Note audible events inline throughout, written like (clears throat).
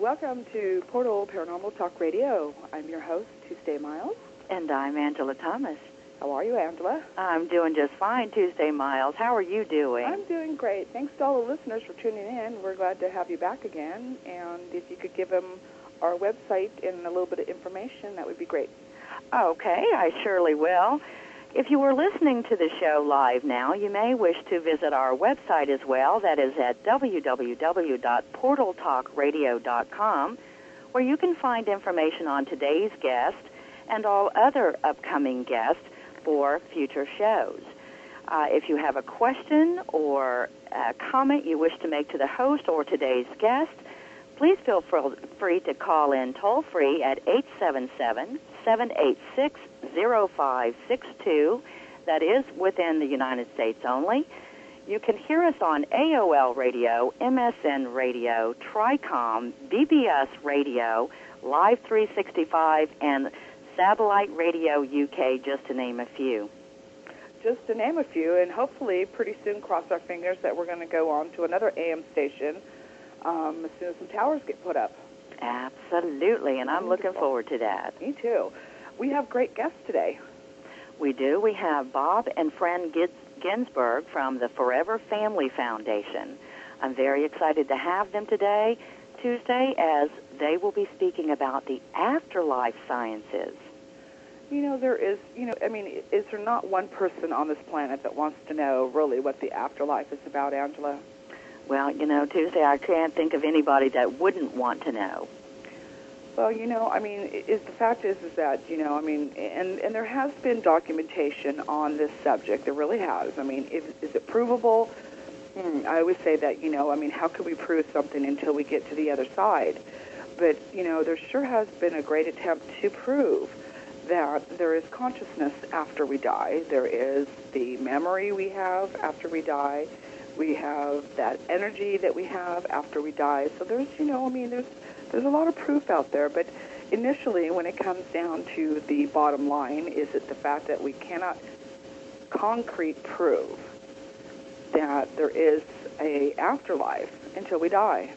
Welcome to Portal Paranormal Talk Radio. I'm your host, Tuesday Miles. And I'm Angela Thomas. How are you, Angela? I'm doing just fine, Tuesday Miles. How are you doing? I'm doing great. Thanks to all the listeners for tuning in. We're glad to have you back again. And if you could give them our website and a little bit of information, that would be great. Okay, I surely will. If you are listening to the show live now, you may wish to visit our website as well. That is at www.portaltalkradio.com, where you can find information on today's guest and all other upcoming guests for future shows. Uh, if you have a question or a comment you wish to make to the host or today's guest, please feel free to call in toll free at 877 786 0562. That is within the United States only. You can hear us on AOL Radio, MSN Radio, Tricom, BBS Radio, Live 365, and Satellite Radio UK, just to name a few. Just to name a few, and hopefully pretty soon cross our fingers that we're going to go on to another AM station um, as soon as some towers get put up. Absolutely, and I'm looking forward to that. Me too. We have great guests today. We do. We have Bob and Phran Ginsberg from the Forever Family Foundation. I'm very excited to have them today, Tuesday, as they will be speaking about the afterlife sciences. You know, there is, you know, I mean, is there not one person on this planet that wants to know really what the afterlife is about, Angela? Well, you know, Tuesday, I can't think of anybody that wouldn't want to know. Well, you know, I mean, is the fact is is that you know, I mean, and and there has been documentation on this subject. There really has. I mean, is, is it provable? Hmm, I always say that you know, I mean, how can we prove something until we get to the other side? But you know, there sure has been a great attempt to prove that there is consciousness after we die. There is the memory we have after we die. We have that energy that we have after we die. So there's, you know, I mean, there's there's a lot of proof out there, but initially, when it comes down to the bottom line, is it the fact that we cannot concrete prove that there is a afterlife until we die.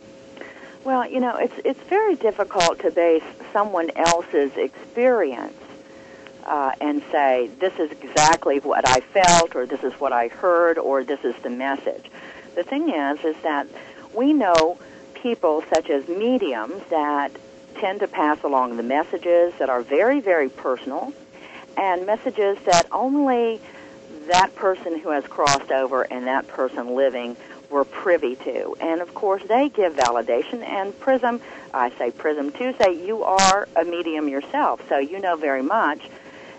Well, you know, it's it's very difficult to base someone else's experience uh, and say this is exactly what I felt, or this is what I heard, or this is the message. The thing is, is that we know people such as mediums that tend to pass along the messages that are very, very personal and messages that only that person who has crossed over and that person living were privy to. And of course, they give validation. And Prism, I say Prism too, say you are a medium yourself, so you know very much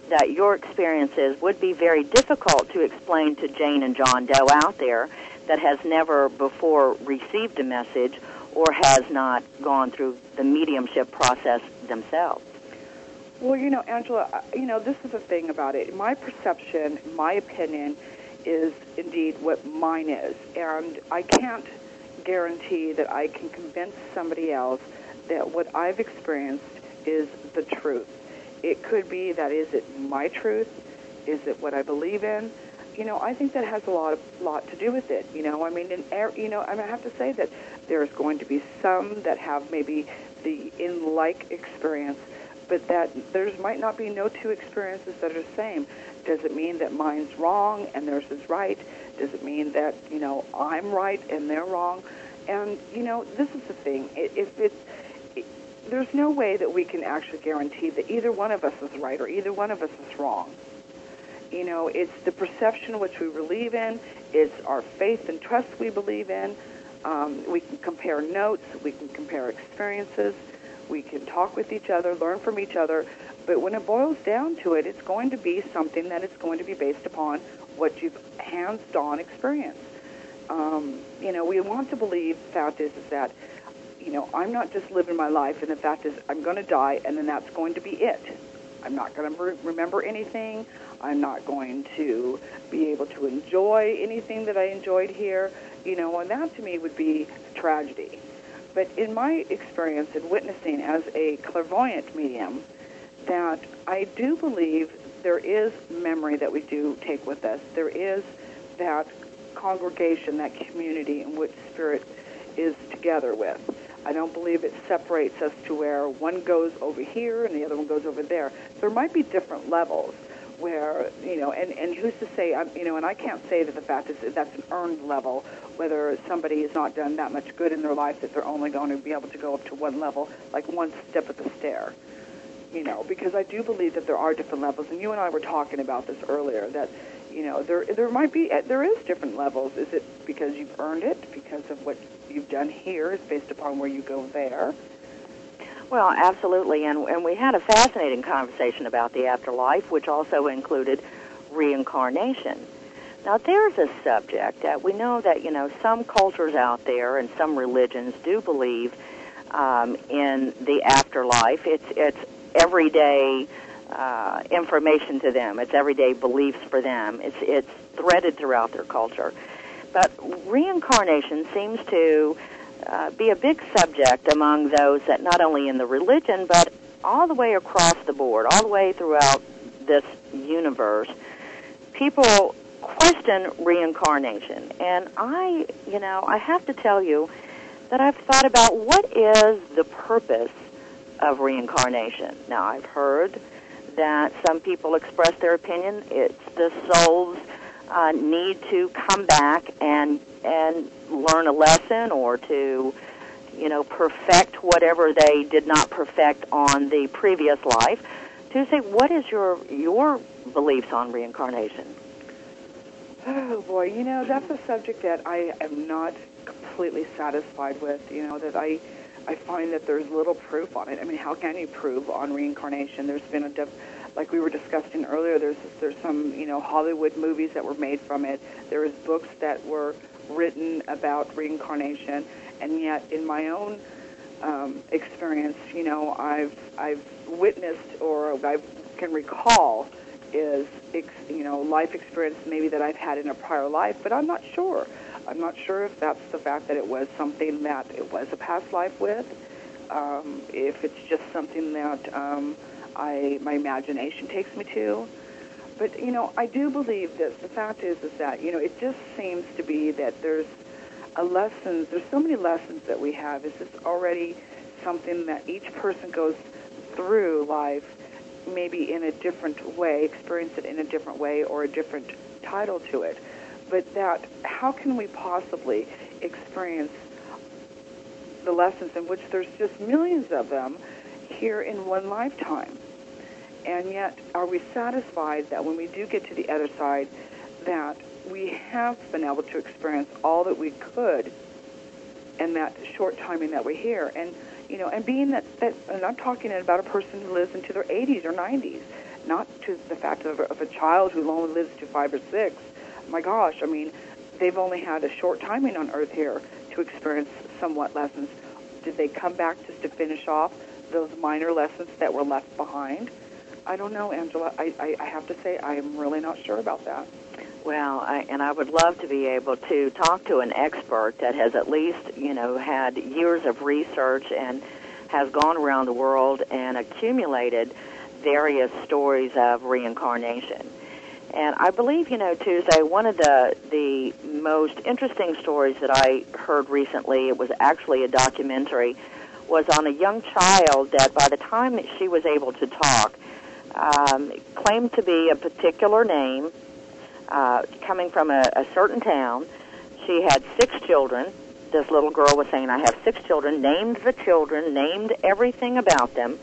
that your experiences would be very difficult to explain to Jane and John Doe out there that has never before received a message or has not gone through the mediumship process themselves. Well, you know, Angela, uh, you know, this is the thing about it. My perception, my opinion, is indeed what mine is. And I can't guarantee that I can convince somebody else that what I've experienced is the truth. It could be that is it my truth? Is it what I believe in? You know, I think that has a lot of lot to do with it. You know, I mean, in, you know, I, mean, I have to say that there's going to be some that have maybe the in-like experience, but that there might not be no two experiences that are the same. Does it mean that mine's wrong and theirs is right? Does it mean that you know I'm right and they're wrong? And you know, this is the thing. If it's it, there's no way that we can actually guarantee that either one of us is right or either one of us is wrong. You know, it's the perception which we believe in. It's our faith and trust we believe in. Um, we can compare notes, we can compare experiences, we can talk with each other, learn from each other. But when it boils down to it, it's going to be something that is going to be based upon what you've hands-on experienced. Um, you know, we want to believe. The fact is, is that you know I'm not just living my life, and the fact is I'm going to die, and then that's going to be it. I'm not going to re- remember anything. I'm not going to be able to enjoy anything that I enjoyed here you know, and that to me would be tragedy. But in my experience in witnessing as a clairvoyant medium, that I do believe there is memory that we do take with us. There is that congregation, that community in which spirit is together with. I don't believe it separates us to where one goes over here and the other one goes over there. There might be different levels where you know, and and who's to say? I'm, you know, and I can't say that the fact is that that's an earned level. Whether somebody has not done that much good in their life that they're only going to be able to go up to one level, like one step at the stair. You know, because I do believe that there are different levels, and you and I were talking about this earlier. That you know, there there might be eh, there is different levels. Is it because you've earned it because of what you've done here is based upon where you go there? Well, absolutely, and and we had a fascinating conversation about the afterlife, which also included reincarnation. Now, there's a subject that we know that you know some cultures out there and some religions do believe um, in the afterlife. It's it's everyday uh, information to them. It's everyday beliefs for them. It's it's threaded throughout their culture. But reincarnation seems to uh, be a big subject among those that not only in the religion, but all the way across the board, all the way throughout this universe, people question reincarnation. And I, you know, I have to tell you that I've thought about what is the purpose of reincarnation. Now, I've heard that some people express their opinion it's the soul's uh, need to come back and and learn a lesson or to you know perfect whatever they did not perfect on the previous life to say what is your your beliefs on reincarnation? Oh boy. You know that's a subject that i am not completely satisfied with you know that i i find that there's little proof on it. I mean how can you prove on reincarnation? There's been a like we were discussing earlier, there's there's some you know Hollywood movies that were made from it. There is books that were written about reincarnation, and yet in my own um, experience, you know, I've I've witnessed or I can recall is you know life experience maybe that I've had in a prior life, but I'm not sure. I'm not sure if that's the fact that it was something that it was a past life with, um, if it's just something that um, I my imagination takes me to. But you know, I do believe this. The fact is, is that you know, it just seems to be that there's a lessons. There's so many lessons that we have. Is this already something that each person goes through life, maybe in a different way, experience it in a different way, or a different title to it. But that, how can we possibly experience the lessons in which there's just millions of them here in one lifetime? And yet, are we satisfied that when we do get to the other side, that we have been able to experience all that we could in that short timing that we're here? And you know, and being that, that and I'm talking about a person who lives into their 80s or 90s, not to the fact of, of a child who only lives to five or six. My gosh, I mean, they've only had a short timing on Earth here to experience somewhat lessons. Did they come back just to finish off those minor lessons that were left behind? I don't know, Angela. I, I, I have to say I am really not sure about that. Well, I, and I would love to be able to talk to an expert that has at least, you know, had years of research and has gone around the world and accumulated various stories of reincarnation. And I believe, you know, Tuesday, one of the the most interesting stories that I heard recently, it was actually a documentary, was on a young child that by the time that she was able to talk, um, claimed to be a particular name uh, coming from a, a certain town. She had six children. This little girl was saying, I have six children, named the children, named everything about them.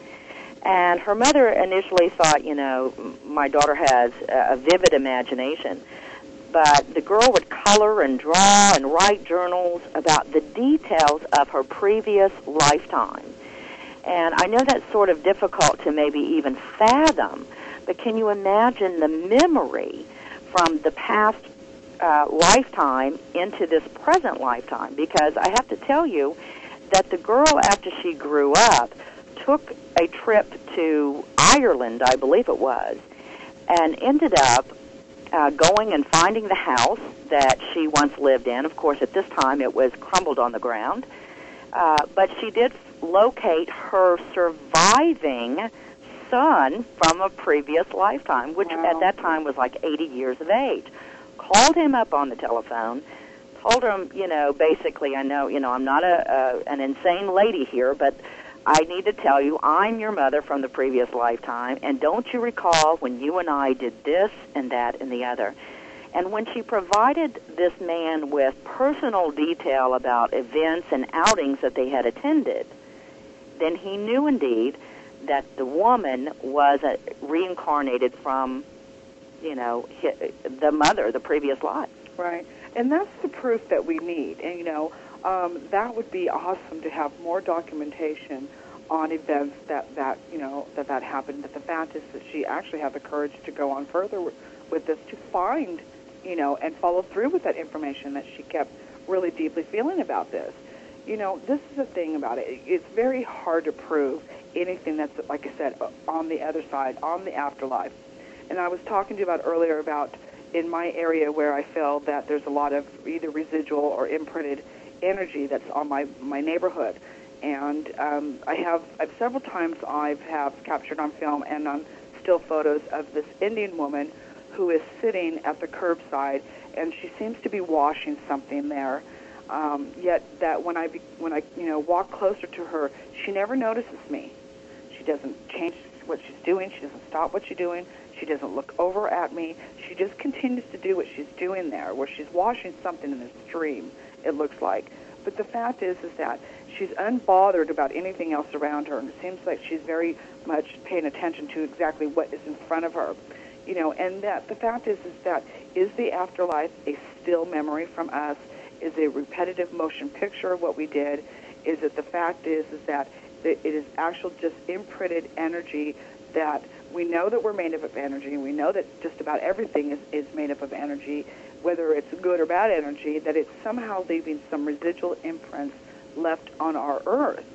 And her mother initially thought, you know, my daughter has a vivid imagination. But the girl would color and draw and write journals about the details of her previous lifetime. And I know that's sort of difficult to maybe even fathom, but can you imagine the memory from the past uh, lifetime into this present lifetime? Because I have to tell you that the girl, after she grew up, took a trip to Ireland, I believe it was, and ended up uh, going and finding the house that she once lived in. Of course, at this time it was crumbled on the ground. Uh, but she did locate her surviving son from a previous lifetime, which wow. at that time was like 80 years of age. Called him up on the telephone, told him, you know, basically, I know, you know, I'm not a, a an insane lady here, but I need to tell you, I'm your mother from the previous lifetime, and don't you recall when you and I did this and that and the other? And when she provided this man with personal detail about events and outings that they had attended, then he knew indeed that the woman was a, reincarnated from, you know, the mother, the previous life. Right, and that's the proof that we need. And you know, um, that would be awesome to have more documentation on events that that you know that that happened. But the fact is that she actually had the courage to go on further with this to find, you know, and follow through with that information that she kept really deeply feeling about this. You know, this is the thing about it. It's very hard to prove anything that's, like I said, on the other side, on the afterlife. And I was talking to you about earlier about in my area where I feel that there's a lot of either residual or imprinted energy that's on my my neighborhood, and um, I have I've several times I've have captured on film and on still photos of this Indian woman who is sitting at the curbside, and she seems to be washing something there. Um, yet that when I be, when I you know walk closer to her, she never notices me. She doesn't change what she's doing. She doesn't stop what she's doing. She doesn't look over at me. She just continues to do what she's doing there, where she's washing something in the stream. It looks like. But the fact is, is that she's unbothered about anything else around her, and it seems like she's very much paying attention to exactly what is in front of her. You know, and that the fact is, is that is the afterlife a still memory from us? Is a repetitive motion picture of what we did? Is it the fact is, is that it is actual just imprinted energy that we know that we're made up of energy, and we know that just about everything is, is made up of energy, whether it's good or bad energy, that it's somehow leaving some residual imprints left on our earth.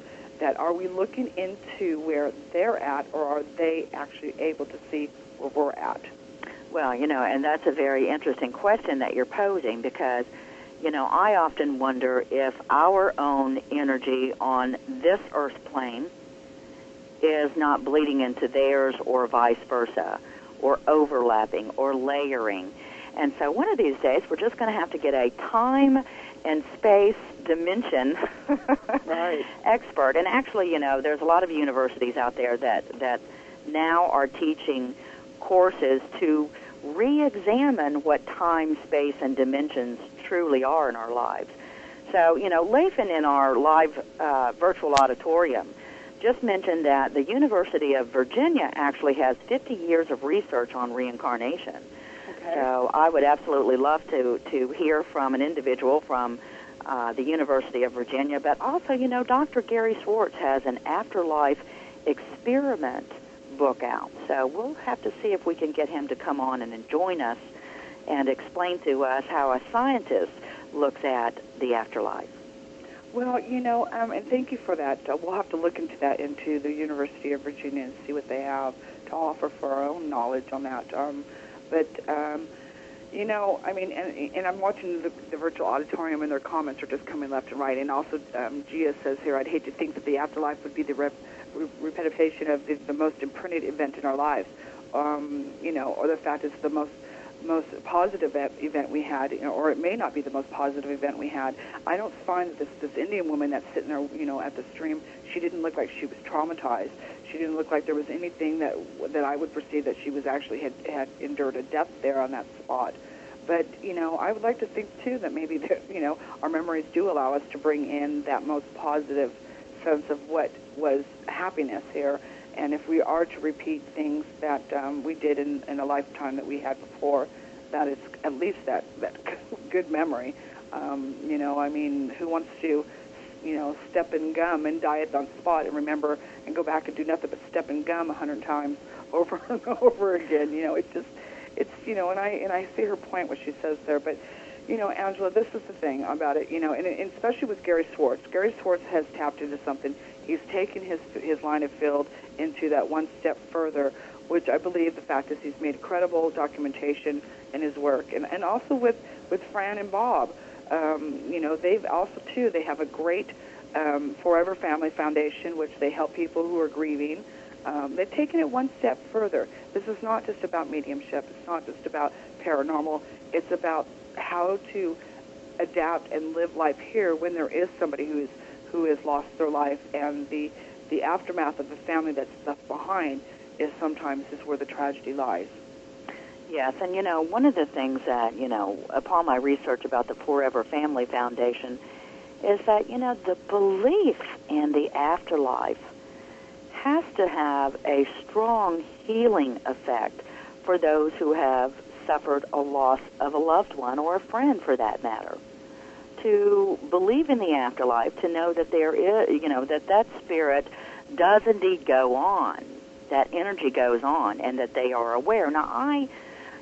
That are we looking into where they're at, or are they actually able to see where we're at? Well, you know, and that's a very interesting question that you're posing because, you know, I often wonder if our own energy on this earth plane is not bleeding into theirs or vice versa, or overlapping or layering. And so one of these days, we're just going to have to get a time and space dimension (laughs) right. expert. And actually, you know, there's a lot of universities out there that that now are teaching courses to re-examine what time, space, and dimensions truly are in our lives. So, you know, Leifin in our live uh, virtual auditorium just mentioned that the University of Virginia actually has 50 years of research on reincarnation. Okay. So I would absolutely love to to hear from an individual from uh, the University of Virginia, but also, you know, Dr. Gary Schwartz has an afterlife experiment book out. So we'll have to see if we can get him to come on and join us and explain to us how a scientist looks at the afterlife. Well, you know, um, and thank you for that. Uh, we'll have to look into that into the University of Virginia and see what they have to offer for our own knowledge on that. Um, but um, you know, I mean, and, and I'm watching the, the virtual auditorium, and their comments are just coming left and right. And also, um, Gia says here, I'd hate to think that the afterlife would be the rep, re- repetition of the, the most imprinted event in our lives. Um, you know, or the fact it's the most most positive event we had, or it may not be the most positive event we had. I don't find this this Indian woman that's sitting there, you know, at the stream. She didn't look like she was traumatized. She didn't look like there was anything that that I would perceive that she was actually had had endured a death there on that spot. But you know, I would like to think too that maybe the, (laughs) you know our memories do allow us to bring in that most positive sense of what was happiness here. And if we are to repeat things that um, we did in, in a lifetime that we had before, that is at least that that (laughs) good memory. Um, you know, I mean, who wants to you know, step in gum and die on spot and remember and go back and do nothing but step in gum a hundred times (laughs) over and over again. You know, it's just, it's, you know, and I, and I see her point what she says there, but, you know, Angela, this is the thing about it, you know, and, and especially with Gary Schwartz. Gary Schwartz has tapped into something. He's taken his, his line of field into that one step further, which I believe the fact is he's made credible documentation in his work. And, and also with, with Phran and Bob, um, you know, they've also too they have a great um, Forever Family Foundation, which they help people who are grieving. Um, they've taken it one step further. This is not just about mediumship. It's not just about paranormal. It's about how to adapt and live life here when there is somebody who is who has lost their life and the the aftermath of the family that's left behind is sometimes is where the tragedy lies. Yes, and you know, one of the things that, you know, upon my research about the Forever Family Foundation is that, you know, the belief in the afterlife has to have a strong healing effect for those who have suffered a loss of a loved one or a friend for that matter. To believe in the afterlife, to know that there is, you know, that that spirit does indeed go on, that energy goes on, and that they are aware. Now, I,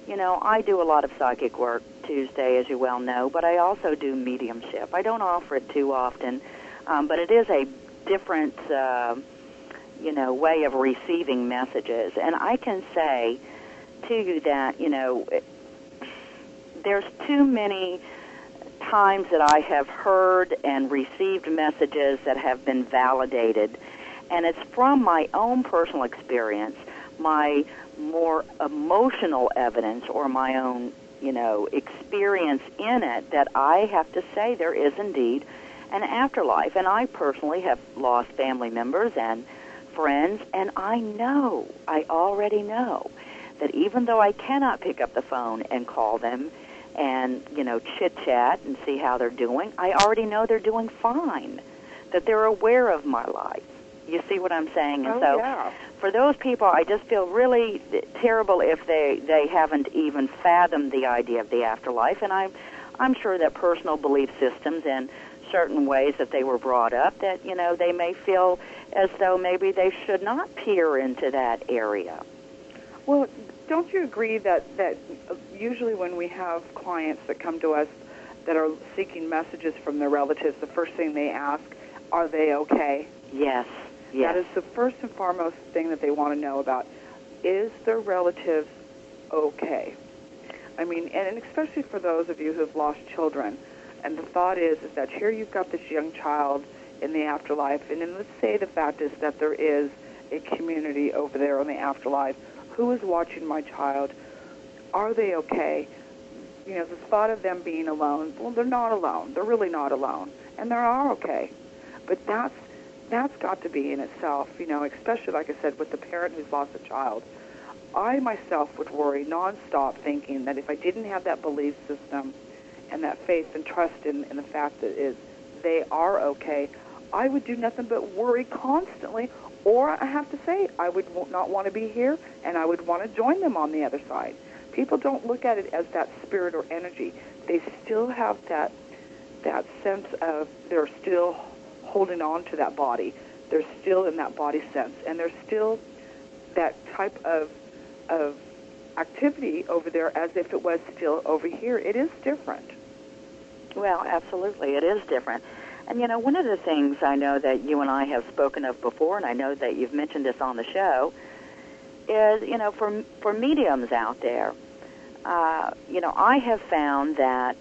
you know, I do a lot of psychic work Tuesday, as you well know, but I also do mediumship. I don't offer it too often, um, but it is a different, uh, you know, way of receiving messages. And I can say to you that, you know, there's too many times that I have heard and received messages that have been validated. And it's from my own personal experience, my more emotional evidence, or my own, you know, experience in it that I have to say there is indeed an afterlife. And I personally have lost family members and friends, and I know, I already know, that even though I cannot pick up the phone and call them and, you know, chit chat and see how they're doing, I already know they're doing fine, that they're aware of my life. You see what I'm saying? And oh, so yeah. for those people, I just feel really terrible if they, they haven't even fathomed the idea of the afterlife. And I'm, I'm sure that personal belief systems and certain ways that they were brought up that, you know, they may feel as though maybe they should not peer into that area. Well, don't you agree that that usually when we have clients that come to us that are seeking messages from their relatives, the first thing they ask, are they okay? Yes. Yes. That is the first and foremost thing that they want to know about. Is their relatives okay? I mean, and especially for those of you who have lost children, and the thought is is that here you've got this young child in the afterlife, and then let's say the fact is that there is a community over there in the afterlife who is watching my child? Are they okay? You know, the thought of them being alone, well, they're not alone. They're really not alone. And they are okay. But that's that's got to be in itself, you know, especially like I said, with the parent who's lost a child. I myself would worry nonstop thinking that if I didn't have that belief system and that faith and trust in, in the fact that is they are okay, I would do nothing but worry constantly or I have to say, I would not want to be here, and I would want to join them on the other side. People don't look at it as that spirit or energy. They still have that that sense of they're still holding on to that body. They're still in that body sense, and there's still that type of of activity over there as if it was still over here. It is different. Well, absolutely, it is different. And you know, one of the things I know that you and I have spoken of before, and I know that you've mentioned this on the show, is you know, for for mediums out there, uh, you know, I have found that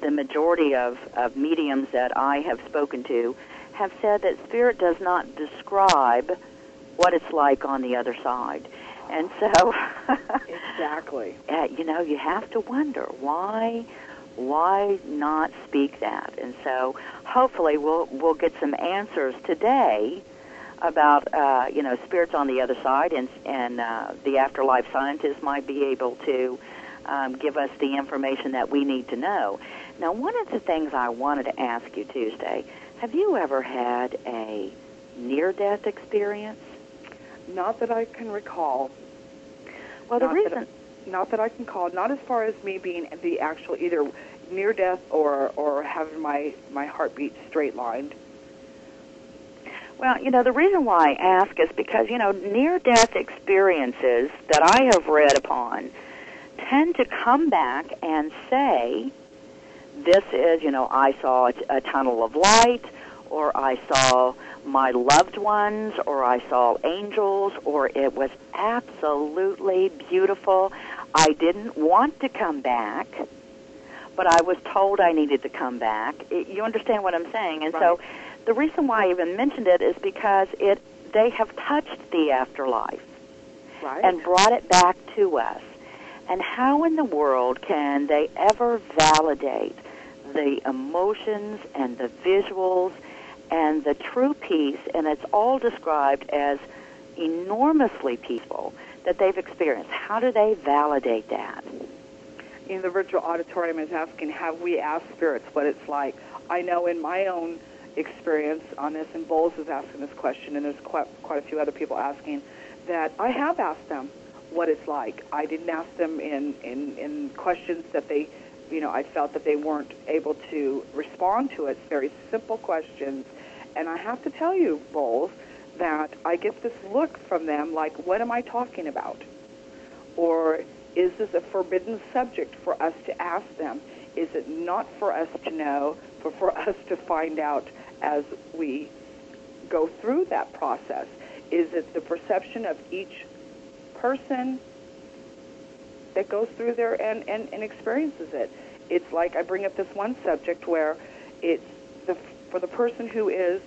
the majority of, of mediums that I have spoken to have said that spirit does not describe what it's like on the other side. And so, (laughs) exactly, uh, you know, you have to wonder why why not speak that? And so hopefully we'll we'll get some answers today about uh, you know spirits on the other side, and and uh, the afterlife scientists might be able to um, give us the information that we need to know. Now, one of the things I wanted to ask you Tuesday: Have you ever had a near-death experience? Not that I can recall. Well, not the reason. That, not that I can call. Not as far as me being the actual either near death or or having my my heartbeat straight lined? Well, you know, the reason why I ask is because, you know, near death experiences that I have read upon tend to come back and say, this is, you know, I saw a, a tunnel of light, or I saw my loved ones, or I saw angels, or it was absolutely beautiful. I didn't want to come back but I was told I needed to come back. It, you understand what I'm saying? And right. so the reason why I even mentioned it is because it they have touched the afterlife right. and brought it back to us. And how in the world can they ever validate the emotions and the visuals and the true peace, and it's all described as enormously peaceful that they've experienced. How do they validate that? In the virtual auditorium is asking, have we asked spirits what it's like? I know in my own experience on this, and Bowles is asking this question, and there's quite, quite a few other people asking, that I have asked them what it's like. I didn't ask them in, in, in questions that they, you know, I felt that they weren't able to respond to it. It's very simple questions. And I have to tell you, Bowles, that I get this look from them like, what am I talking about? Or is this a forbidden subject for us to ask them? Is it not for us to know, but for (laughs) us to find out as we go through that process? Is it the perception of each person that goes through there and, and, and experiences it? It's like I bring up this one subject where it's the, for the person who is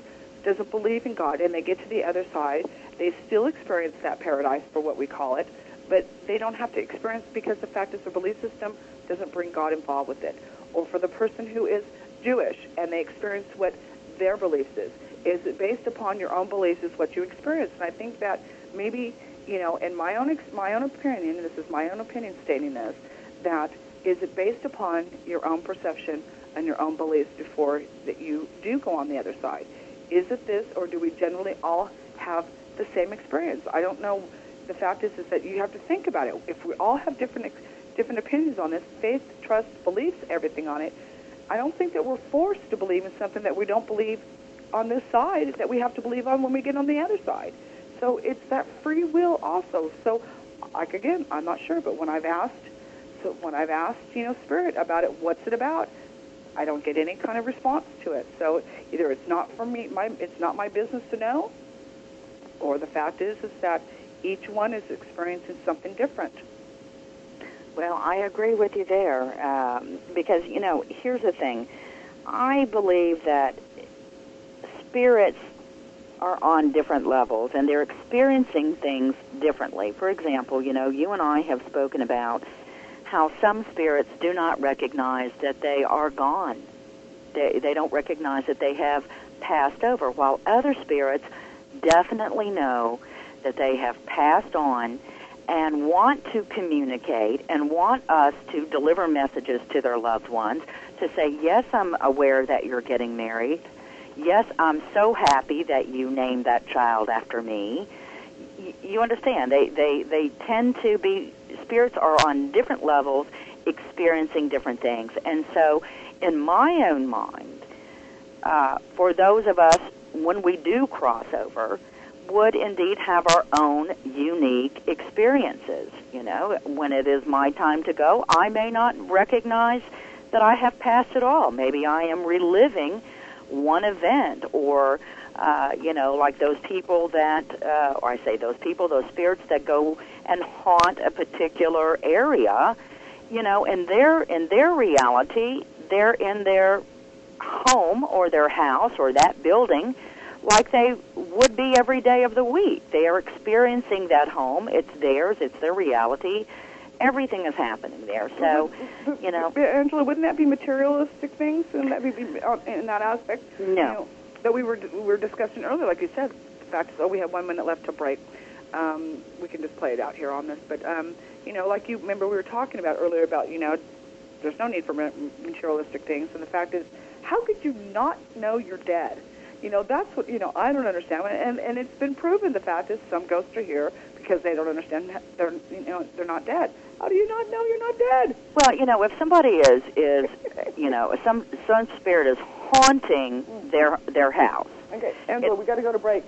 doesn't believe in God and they get to the other side, they still experience that paradise for what we call it, but they don't have to experience because the fact is their belief system doesn't bring God involved with it. Or for the person who is Jewish and they experience what their beliefs is. Is it based upon your own beliefs is what you experience? And I think that maybe, you know, in my own ex- my own opinion, and this is my own opinion stating this, that is it based upon your own perception and your own beliefs before that you do go on the other side? Is it this, or do we generally all have the same experience? I don't know. The fact is, is that you have to think about it. If we all have different ex- different opinions on this, faith, trust, beliefs, everything on it, I don't think that we're forced to believe in something that we don't believe on this side that we have to believe on when we get on the other side. So it's that free will also. So, like again, I'm not sure, but when I've asked, so when I've asked, you know, Spirit about it, what's it about? I don't get any kind of response to it. So either it's not for me, my, it's not my business to know, or the fact is is that each one is experiencing something different. Well, I agree with you there um, because you know here's the thing. I believe that spirits are on different levels and they're experiencing things differently. For example, you know, you and I have spoken about how some spirits do not recognize that they are gone. They, they don't recognize that they have passed over, while other spirits definitely know that they have passed on and want to communicate and want us to deliver messages to their loved ones to say, yes, I'm aware that you're getting married. Yes, I'm so happy that you named that child after me. you understand? They, they, they tend to be spirits are on different levels experiencing different things. And so, in my own mind, uh, for those of us, when we do cross over, would indeed have our own unique experiences. You know, when it is my time to go, I may not recognize that I have passed at all. Maybe I am reliving one event or uh, you know, like those people that, uh, or I say those people, those spirits that go and haunt a particular area, you know, in their in their reality, they're in their home or their house or that building like they would be every day of the week. They are experiencing that home. It's theirs. It's their reality. Everything is happening there. So, you know, (laughs) Angela, wouldn't that be materialistic things? and that be in that aspect? No. You know, that we were we were discussing earlier, like you said. The fact is, oh, we have one minute left to break. Um, we can just play it out here on this, but um, you know, like you remember, we were talking about earlier about you know, there's no need for materialistic things, and the fact is, how could you not know you're dead? You know, that's what you know. I don't understand, and and it's been proven. The fact is, some ghosts are here because they don't understand they're you know they're not dead. How do you not know you're not dead? Well, you know, if somebody is is you know some some spirit is haunting mm. their their house. Okay, Angela, it, we got to go to break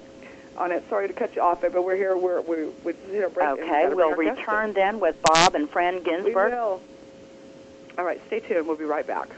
on it. Sorry to cut you off, but we're here. We're we we here break. Okay, we'll return then with Bob and Phran Ginsberg. We will. All right, stay tuned. We'll be right back.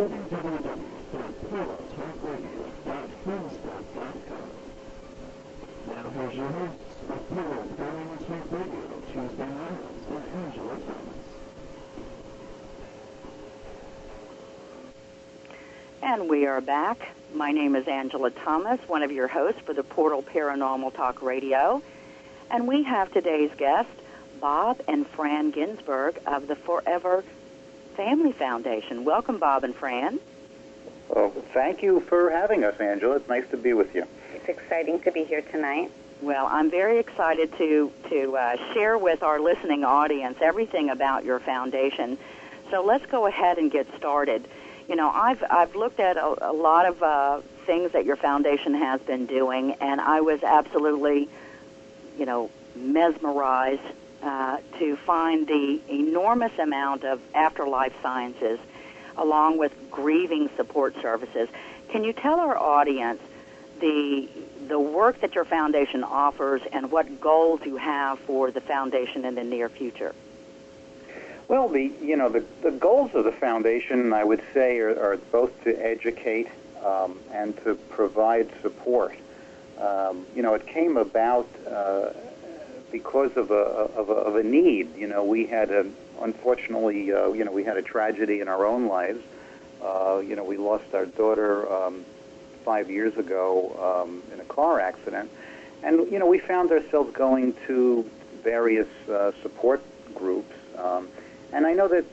Now here's your hosts for Portal Paranormal Talk Radio Tuesday nights, Angela Thomas. And we are back. My name is Angela Thomas, one of your hosts for the Portal Paranormal Talk Radio. And we have today's guest, Bob and Phran Ginsberg of the Forever Family Foundation. Welcome, Bob and Phran. Well, thank you for having us, Angela. It's nice to be with you. It's exciting to be here tonight. Well, I'm very excited to to uh, share with our listening audience everything about your foundation. So let's go ahead and get started. You know, I've I've looked at a, a lot of uh, things that your foundation has been doing, and I was absolutely, you know, mesmerized uh, to find the enormous amount of afterlife sciences, along with grieving support services. Can you tell our audience the the work that your foundation offers and what goals you have for the foundation in the near future? Well, the you know the, the goals of the foundation, I would say, are, are both to educate um, and to provide support. Um, you know, it came about uh, because of a, of a of a need. You know, we had a unfortunately, uh, you know, we had a tragedy in our own lives. Uh, you know, we lost our daughter um, five years ago um, in a car accident, and you know, we found ourselves going to various uh, support groups. Um, and I know that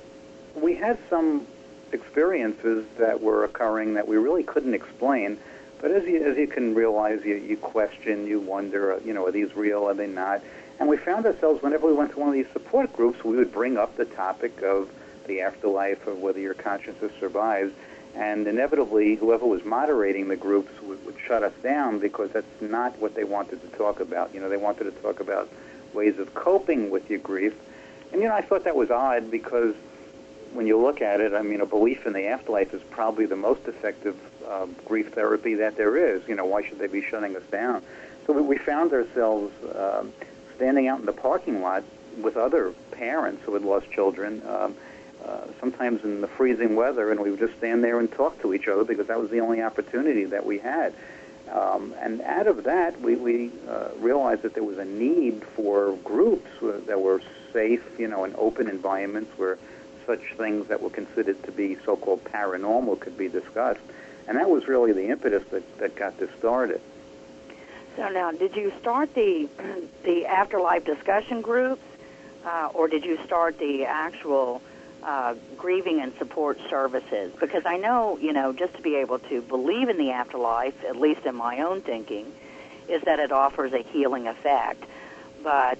we had some experiences that were occurring that we really couldn't explain. But as you, as you can realize, you, you question, you wonder, you know, are these real, are they not? And we found ourselves, whenever we went to one of these support groups, we would bring up the topic of the afterlife, of whether your consciousness survives. And inevitably, whoever was moderating the groups would, would shut us down because that's not what they wanted to talk about. You know, they wanted to talk about ways of coping with your grief and you know, I thought that was odd because when you look at it, I mean, a belief in the afterlife is probably the most effective uh, grief therapy that there is. You know, why should they be shutting us down? So we found ourselves uh, standing out in the parking lot with other parents who had lost children, um, uh, sometimes in the freezing weather, and we would just stand there and talk to each other because that was the only opportunity that we had. Um, and out of that, we, we uh, realized that there was a need for groups that were safe, you know, and open environments where such things that were considered to be so-called paranormal could be discussed. And that was really the impetus that, that got this started. So now, did you start the (clears throat) the afterlife discussion groups, uh, or did you start the actual uh, grieving and support services? Because I know, you know, just to be able to believe in the afterlife, at least in my own thinking, is that it offers a healing effect. But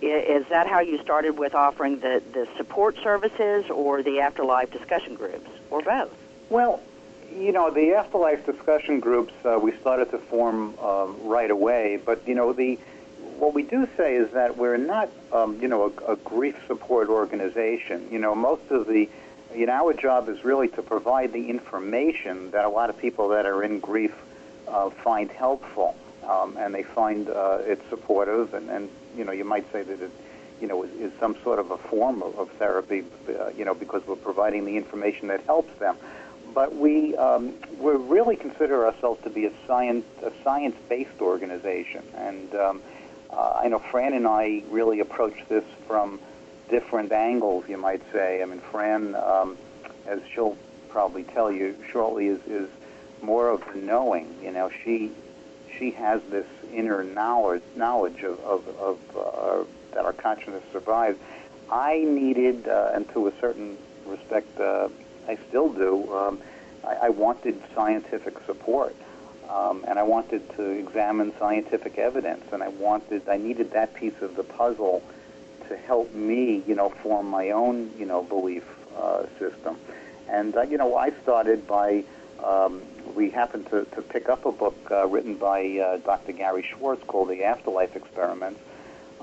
is that how you started with offering the, the support services or the afterlife discussion groups, or both? Well, you know, the afterlife discussion groups uh, we started to form um, right away, but you know, the what we do say is that we're not, um, you know, a, a grief support organization. You know, most of the, you know, our job is really to provide the information that a lot of people that are in grief uh, find helpful, um, and they find uh, it supportive, and, and you know, you might say that it, you know, is, is some sort of a form of, of therapy, uh, you know, because we're providing the information that helps them. But we um, we really consider ourselves to be a science a science based organization, and um, uh, I know Phran and I really approach this from different angles, you might say. I mean, Phran, um, as she'll probably tell you shortly, is, is more of knowing. You know, she she has this inner knowledge knowledge of, of, of uh, that our consciousness survives. I needed, uh, and to a certain respect, uh, I still do. Um, I, I wanted scientific support, um, and I wanted to examine scientific evidence, and I wanted, I needed that piece of the puzzle to help me, you know, form my own, you know, belief uh, system. And uh, you know, I started by um, we happened to, to pick up a book uh, written by uh, Dr. Gary Schwartz called The Afterlife Experiments,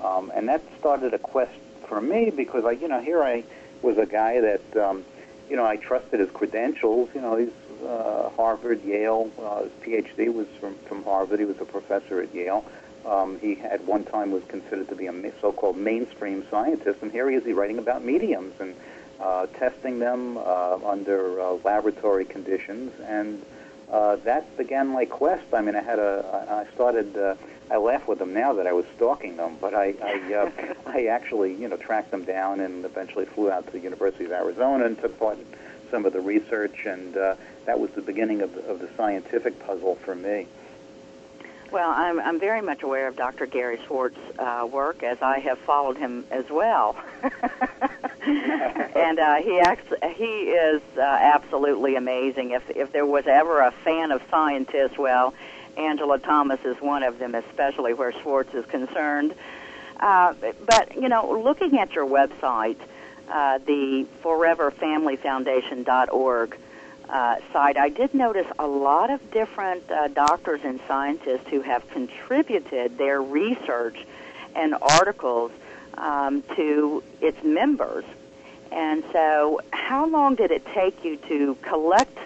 um, and that started a quest for me because I, you know, here I was a guy that, um, you know, I trusted his credentials. You know, he's uh, Harvard, Yale. Uh, his PhD was from from Harvard. He was a professor at Yale. Um, he at one time was considered to be a so-called mainstream scientist, and here he is, he writing about mediums and uh, testing them uh, under uh, laboratory conditions, and uh, that began my quest. I mean, I had a, I started. Uh, I laugh with them now that I was stalking them, but I, I, uh, (laughs) I actually, you know, tracked them down and eventually flew out to the University of Arizona and took part in some of the research, and uh, that was the beginning of the, of the scientific puzzle for me. Well, I'm, I'm very much aware of Dr. Gary Schwartz's uh, work, as I have followed him as well. (laughs) and uh, he acts, he is uh, absolutely amazing. If if there was ever a fan of scientists, well, Angela Thomas is one of them, especially where Schwartz is concerned. Uh, but you know, looking at your website, uh, the ForeverFamilyFoundation.org uh, site, I did notice a lot of different uh, doctors and scientists who have contributed their research and articles um, to its members. And so, how long did it take you to collect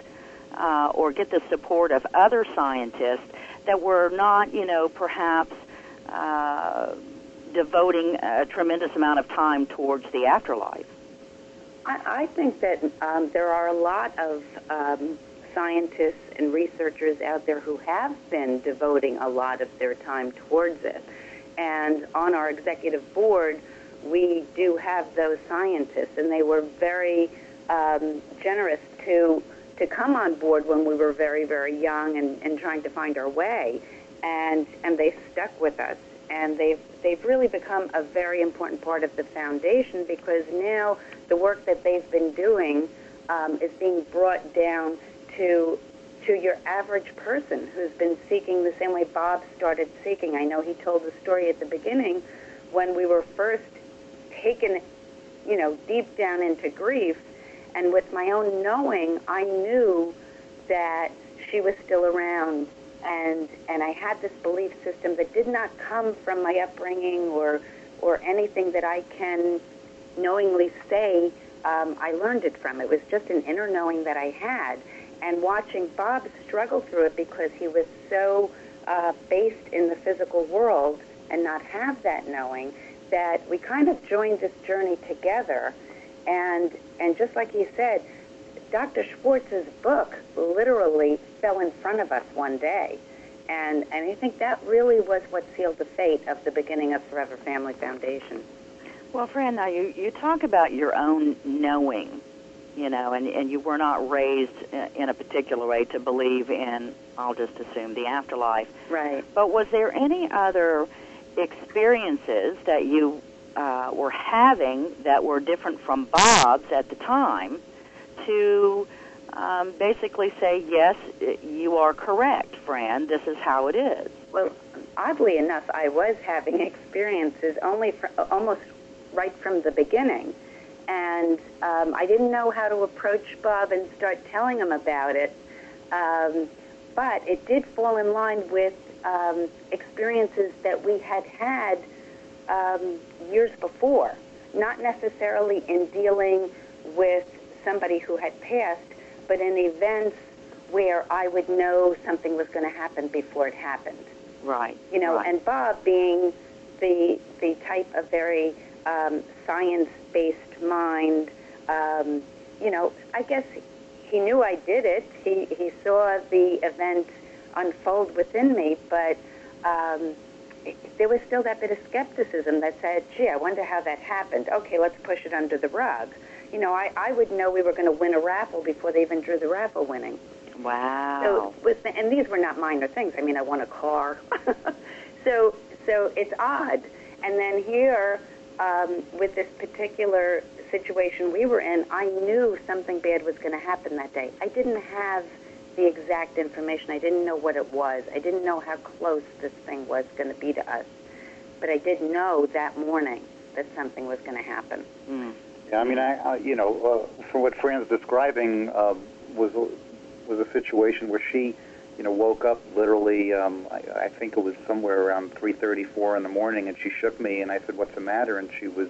uh, or get the support of other scientists that were not, you know, perhaps uh, devoting a tremendous amount of time towards the afterlife? I, I think that um, there are a lot of um, scientists and researchers out there who have been devoting a lot of their time towards it. And on our executive board, we do have those scientists, and they were very um, generous to to come on board when we were very, very young and, and trying to find our way. And and they stuck with us, and they've they've really become a very important part of the foundation because now the work that they've been doing um, is being brought down to to your average person who's been seeking the same way Bob started seeking. I know he told the story at the beginning when we were first taken, you know, deep down into grief, and with my own knowing, I knew that she was still around, and and I had this belief system that did not come from my upbringing or or anything that I can knowingly say um, I learned it from. It was just an inner knowing that I had. And watching Bob struggle through it because he was so uh, based in the physical world and not have that knowing, that we kind of joined this journey together. And, and just like he said, Dr. Schwartz's book literally fell in front of us one day. And, and I think that really was what sealed the fate of the beginning of Forever Family Foundation. Well, Phran, now you, you talk about your own knowing, you know, and, and you were not raised uh, in a particular way to believe in, I'll just assume, the afterlife. Right. But was there any other experiences that you uh, were having that were different from Bob's at the time to um, basically say, yes, you are correct, Phran, this is how it is? Well, oddly enough, I was having experiences only for, almost right from the beginning. And um, I didn't know how to approach Bob and start telling him about it. Um, but it did fall in line with um, experiences that we had had um, years before, not necessarily in dealing with somebody who had passed, but in events where I would know something was going to happen before it happened. Right. You know, right. and Bob being the the type of very um, science-based mind, um, you know, I guess he knew I did it. He he saw the event unfold within me, but um, there was still that bit of skepticism that said, "Gee, I wonder how that happened." Okay, let's push it under the rug. You know, I, I would know we were going to win a raffle before they even drew the raffle winning. Wow. So, with the, and these were not minor things. I mean, I won a car. (laughs) so, so it's odd. And then here, um, with this particular situation we were in, I knew something bad was going to happen that day. I didn't have the exact information. I didn't know what it was. I didn't know how close this thing was going to be to us. But I did know that morning that something was going to happen. Mm. Yeah, I mean, I, I you know, uh, from what Phran's describing, uh, was was a situation where she, you know, woke up literally. Um, I, I think it was somewhere around 3:34 in the morning, and she shook me, and I said, "What's the matter?" And she was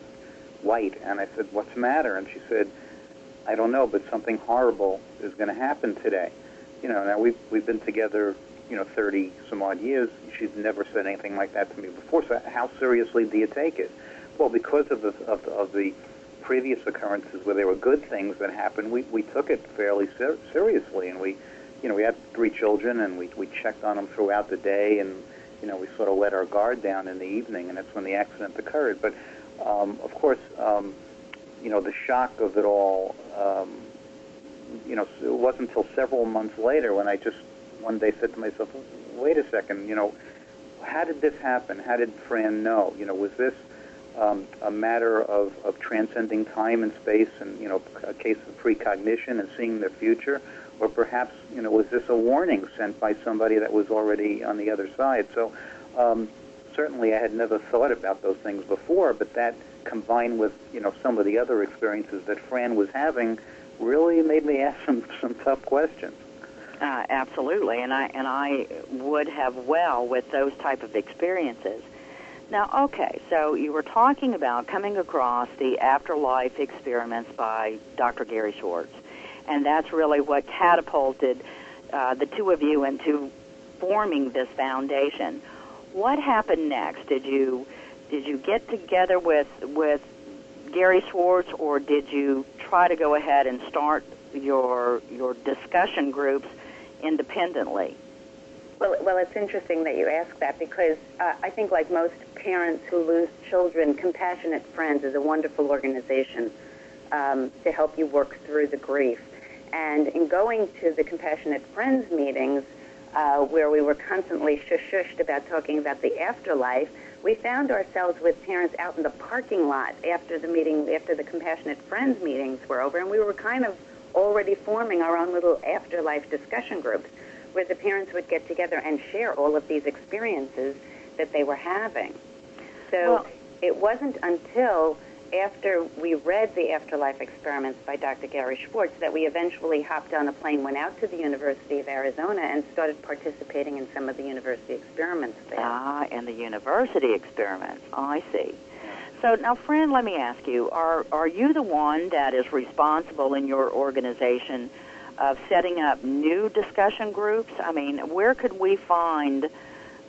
white, and I said, "What's the matter?" And she said, "I don't know, but something horrible is going to happen today." You know, now we've we've been together, you know, 30 some odd years. She's never said anything like that to me before. So how seriously do you take it? Well, because of the of the, of the previous occurrences where there were good things that happened, we, we took it fairly ser- seriously, and we, you know, we had three children, and we we checked on them throughout the day, and you know, we sort of let our guard down in the evening, and that's when the accident occurred. But um, of course, um, you know, the shock of it all. Um, you know, it wasn't until several months later when I just one day said to myself, "Wait a second, you know, how did this happen? How did Phran know? You know, was this um, a matter of, of transcending time and space, and you know, a case of precognition and seeing the future, or perhaps you know, was this a warning sent by somebody that was already on the other side? So, um, certainly, I had never thought about those things before, but that combined with you know some of the other experiences that Phran was having really made me ask some some tough questions. Uh, absolutely, and I and I would have well with those type of experiences. Now, okay, so you were talking about coming across the afterlife experiments by Dr. Gary Schwartz, and that's really what catapulted uh, the two of you into forming this foundation. What happened next? Did you did you get together with with Gary Schwartz, or did you try to go ahead and start your your discussion groups independently? Well, well, it's interesting that you ask that because uh, I think, like most parents who lose children, Compassionate Friends is a wonderful organization um, to help you work through the grief. And in going to the Compassionate Friends meetings, uh, where we were constantly shush-shushed about talking about the afterlife, we found ourselves with parents out in the parking lot after the meeting, after the Compassionate Friends meetings were over, and we were kind of already forming our own little afterlife discussion groups where the parents would get together and share all of these experiences that they were having. So Well- it wasn't until after we read the afterlife experiments by Dr. Gary Schwartz that we eventually hopped on a plane, went out to the University of Arizona, and started participating in some of the university experiments there. Ah, and the university experiments. I see. So now, Phran, let me ask you: Are are you the one that is responsible in your organization of setting up new discussion groups? I mean, where could we find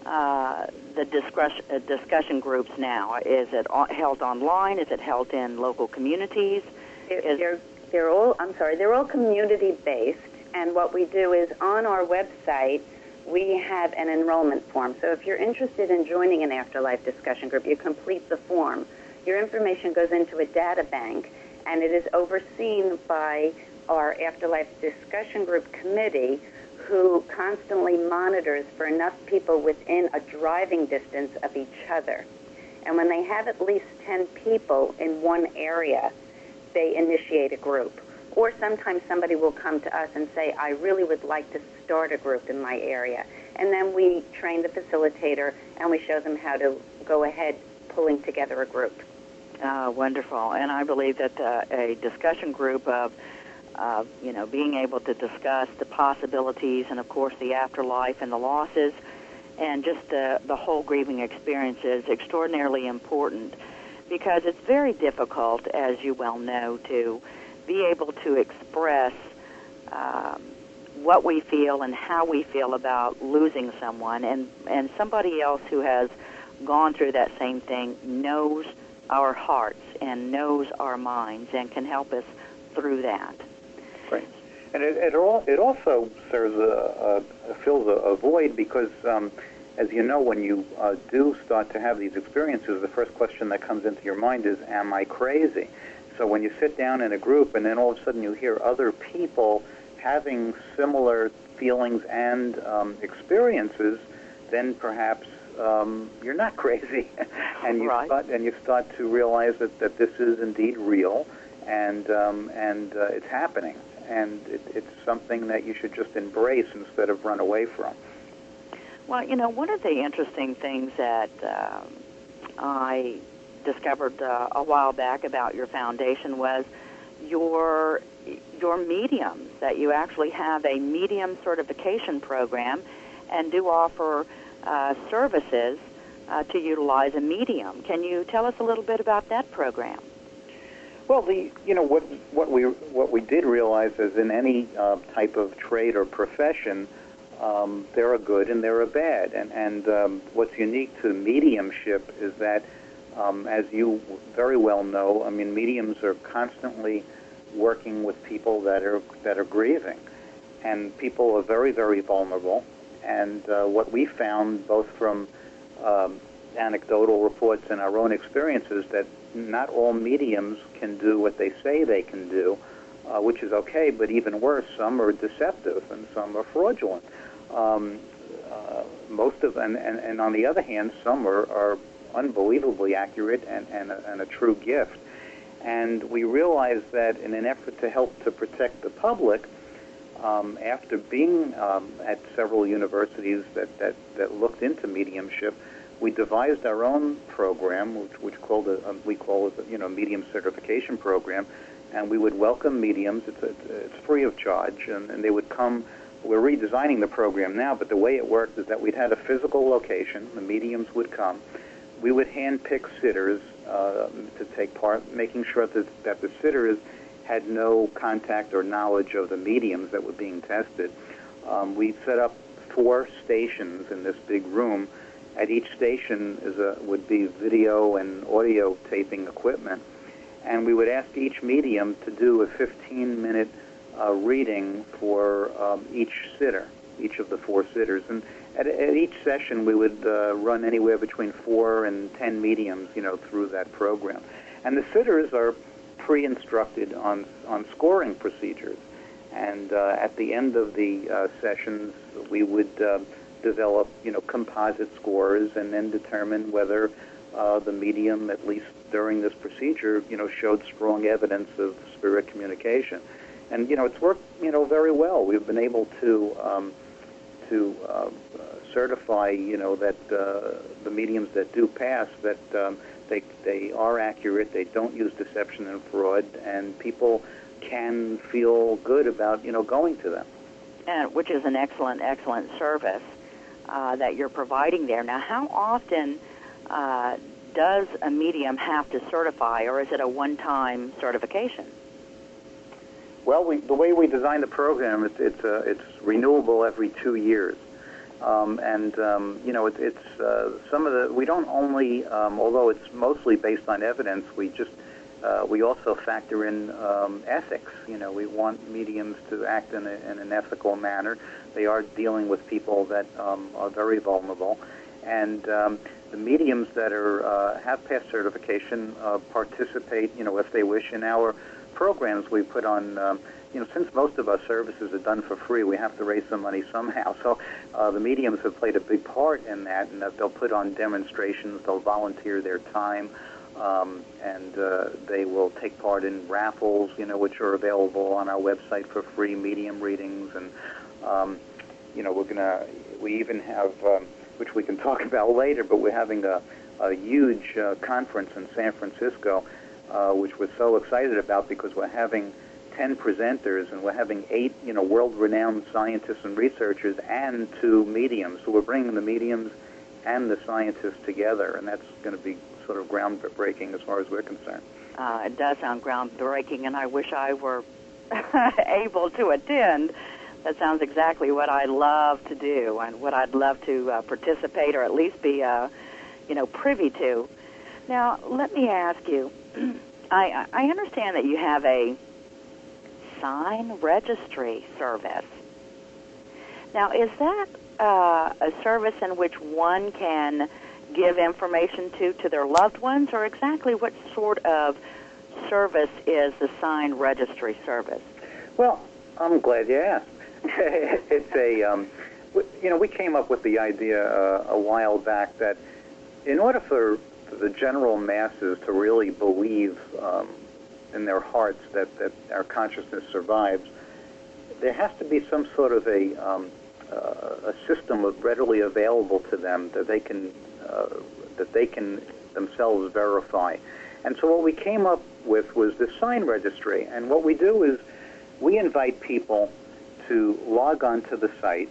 uh, the discussion uh, discussion groups now? Is it o- held online? Is it held in local communities? They're, Is- they're, they're all, I'm sorry, they're all community based, and what we do is on our website, we have an enrollment form. So if you're interested in joining an afterlife discussion group, you complete the form. Your information goes into a data bank, and it is overseen by our afterlife discussion group committee who constantly monitors for enough people within a driving distance of each other. And when they have at least 10 people in one area, they initiate a group. Or sometimes somebody will come to us and say, I really would like to start a group in my area. And then we train the facilitator and we show them how to go ahead pulling together a group. Ah, wonderful. And I believe that uh, a discussion group of, uh, you know, being able to discuss the possibilities and, of course, the afterlife and the losses and just the, the whole grieving experience is extraordinarily important because it's very difficult, as you well know, to be able to express um, what we feel and how we feel about losing someone. And, and somebody else who has gone through that same thing knows our hearts and knows our minds and can help us through that. Right. And it, it, all, it also serves a, a fills a, a void because, um, as you know, when you uh, do start to have these experiences, the first question that comes into your mind is, "Am I crazy?" So when you sit down in a group and then all of a sudden you hear other people having similar feelings and um, experiences, then perhaps um, you're not (laughs) crazy, and you Right. start and you start to realize that, that this is indeed real, and um, and uh, it's happening, and it, it's something that you should just embrace instead of run away from. Well, you know, one of the interesting things that um, I discovered uh, a while back about your foundation was your your mediums that you actually have a medium certification program and do offer uh, services uh, to utilize a medium. Can you tell us a little bit about that program? Well, the you know what what we what we did realize is in any uh, type of trade or profession, um, there are good and there are bad, and and um, what's unique to mediumship is that Um, as you very well know, I mean, mediums are constantly working with people that are that are grieving, and people are very, very vulnerable. And uh, what we found, both from um, anecdotal reports and our own experiences, that not all mediums can do what they say they can do, uh, which is okay. But even worse, some are deceptive and some are fraudulent. Um, uh, most of and, and, and on the other hand, some are, are unbelievably accurate and, and, a, and a true gift. And we realized that in an effort to help to protect the public, um, after being um, at several universities that, that, that looked into mediumship, we devised our own program, which, which called a, um, we call it, you know, medium certification program, and we would welcome mediums. It's, a, it's free of charge, and, and they would come. We're redesigning the program now, but the way it worked is that we'd had a physical location. The mediums would come. We would handpick sitters uh, to take part, making sure that, that the sitters had no contact or knowledge of the mediums that were being tested. Um, we set up four stations in this big room at each station is a, would be video and audio taping equipment. And we would ask each medium to do a 15 minute uh, reading for um, each sitter, each of the four sitters. And at, at each session, we would uh, run anywhere between four and ten mediums, you know, through that program. And the sitters are pre-instructed on on scoring procedures. And uh, at the end of the uh, sessions, we would uh, develop, you know, composite scores and then determine whether uh, the medium, at least during this procedure, you know, showed strong evidence of spirit communication. And you know, it's worked, you know, very well. We've been able to um, to uh, certify, you know, that uh, the mediums that do pass that um, they they are accurate. They don't use deception and fraud, and people can feel good about, you know, going to them. And which is an excellent, excellent service uh, that you're providing there. Now, how often uh, does a medium have to certify, or is it a one-time certification? Well, we, the way we design the program, it's it's, uh, it's renewable every two years, um, and um, you know it, it's uh, some of the we don't only, um, although it's mostly based on evidence, we just uh, we also factor in um, ethics. You know, we want mediums to act in, a, in an ethical manner. They are dealing with people that um, are very vulnerable, and um, the mediums that are uh, have passed certification uh, participate. You know, if they wish, in our programs we put on. Um, you know, since most of our services are done for free, we have to raise some money somehow. (laughs) So uh, the mediums have played a big part in that, and that they'll put on demonstrations, they'll volunteer their time, um, and uh, they will take part in raffles, you know, which are available on our website for free medium readings, and um, you know, we're gonna, we even have, um, which we can talk (laughs) about later, but we're having a, a huge uh, conference in San Francisco, uh, which we're so excited about because we're having 10 presenters and we're having eight, you know, world-renowned scientists and researchers and two mediums. So we're bringing the mediums and the scientists together, and that's going to be sort of groundbreaking as far as we're concerned. Uh, it does sound groundbreaking, and I wish I were (laughs) able to attend. That sounds exactly what I love to do, and what I'd love to uh, participate or at least be, uh, you know, privy to. Now, let me ask you. (clears throat) I I understand that you have a sign registry service. Now, is that uh, a service in which one can give information to to their loved ones, or exactly what sort of service is the sign registry service? Well, I'm glad you asked. (laughs) it's a, um, you know, we came up with the idea uh, a while back that in order for the general masses to really believe um, in their hearts that, that our consciousness survives, there has to be some sort of a, um, uh, a system readily available to them that they can uh, that they can themselves verify. And so what we came up with was the sign registry. And what we do is we invite people to log on to the site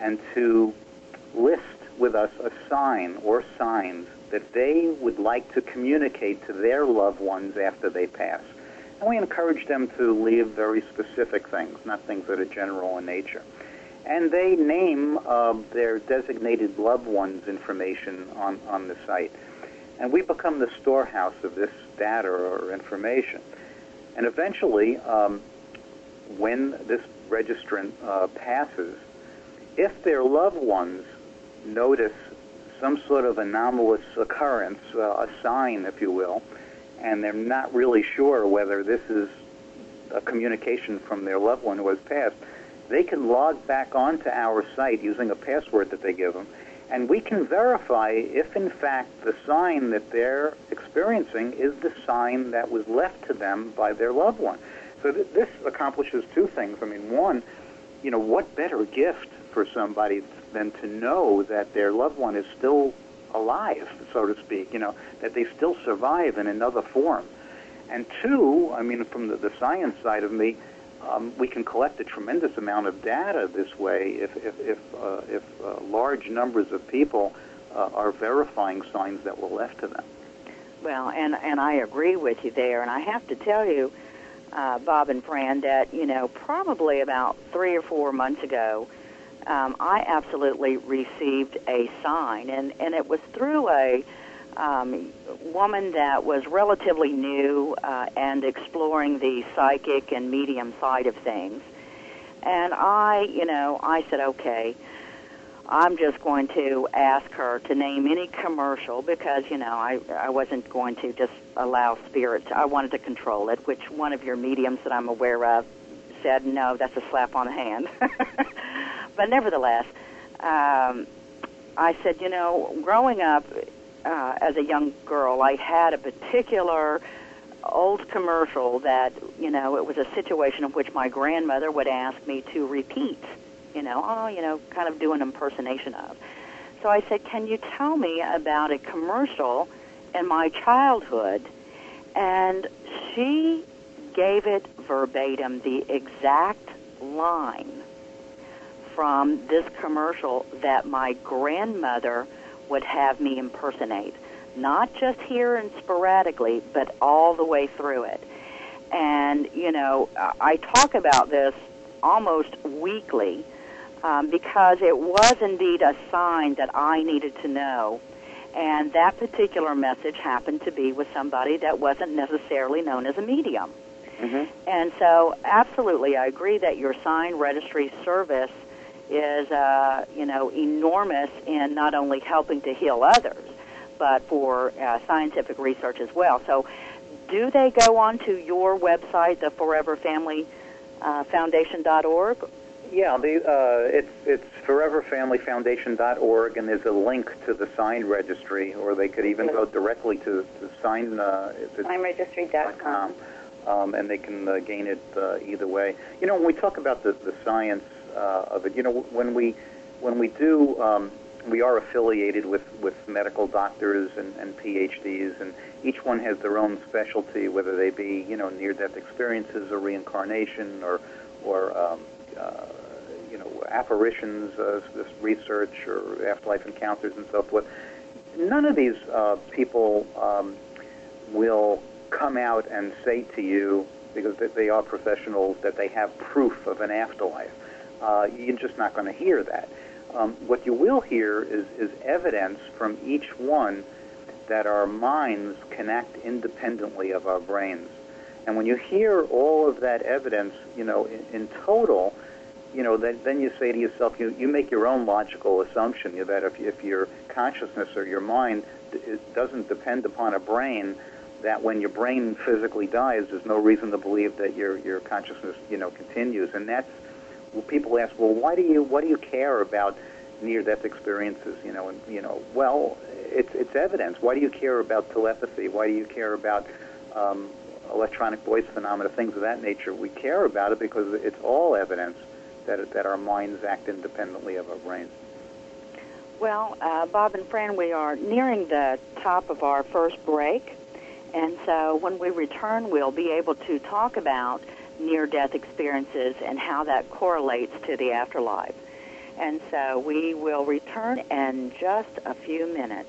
and to list with us a sign or signs that they would like to communicate to their loved ones after they pass. And we encourage them to leave very specific things, not things that are general in nature and they name uh, their designated loved ones information on, on the site. and we become the storehouse of this data or information. And eventually, um, when this registrant uh, passes, if their loved ones notice some sort of anomalous occurrence, uh, a sign, if you will, and they're not really sure whether this is a communication from their loved one who has passed, they can log back onto our site using a password that they give them, and we can verify if, in fact, the sign that they're experiencing is the sign that was left to them by their loved one. So th- this accomplishes two things. I mean, one, you know, what better gift for somebody than to know that their loved one is still alive, so to speak, you know, that they still survive in another form. And two, I mean, from the, the science side of me, um, we can collect a tremendous amount of data this way if, if, if, uh, if uh, large numbers of people uh, are verifying signs that were left to them. Well, and and I agree with you there, and I have to tell you, uh, Bob and Phran, that you know probably about three or four months ago, um, I absolutely received a sign, and and it was through a um, woman that was relatively new uh, and exploring the psychic and medium side of things. And I, you know, I said, okay, I'm just going to ask her to name any commercial because, you know, I, I wasn't going to just allow spirits. I wanted to control it, which one of your mediums that I'm aware of said, no, that's a slap on the hand. (laughs) but nevertheless, um, I said, you know, growing up, uh, as a young girl, I had a particular old commercial that, you know, it was a situation in which my grandmother would ask me to repeat, you know, oh, you know, kind of do an impersonation of. So I said, can you tell me about a commercial in my childhood? And she gave it verbatim, the exact line from this commercial that my grandmother would have me impersonate. Not just here and sporadically, but all the way through it. And, you know, I talk about this almost weekly um, because it was indeed a sign that I needed to know. And that particular message happened to be with somebody that wasn't necessarily known as a medium. Mm-hmm. And so, absolutely, I agree that your sign registry service is, uh, you know, enormous in not only helping to heal others, but for uh, scientific research as well. So, do they go on to your website, the ForeverFamilyFoundation.org? Uh, yeah, the, uh, it's it's foreverfamilyfoundation.org, and there's a link to the sign registry, or they could even go directly to, to sign. Uh, Signregistry.com. Um, and they can uh, gain it uh, either way. You know, when we talk about the, the science uh, of it. You know, when we when we do, um, we are affiliated with with medical doctors and, and PhDs, and each one has their own specialty, whether they be you know near-death experiences or reincarnation or or um, uh, apparitions, uh, this research or afterlife encounters and so forth. None of these uh, people um, will come out and say to you because they are professionals that they have proof of an afterlife uh, you're just not going to hear that. Um, what you will hear is, is evidence from each one that our minds connect independently of our brains. And when you hear all of that evidence, you know, in, in total, you know, then, then you say to yourself, you, you make your own logical assumption that if, if your consciousness or your mind doesn't depend upon a brain, that when your brain physically dies, there's no reason to believe that your, your consciousness, you know, continues. And that's people ask, well, why do you why do you care about near-death experiences? You know, and you know, well, it's it's evidence. Why do you care about telepathy? Why do you care about um, electronic voice phenomena, things of that nature? We care about it because it's all evidence that that our minds act independently of our brains. Well, uh, Bob and Phran, we are nearing the top of our first break. And so when we return, we'll be able to talk about near death experiences and how that correlates to the afterlife. And so we will return in just a few minutes.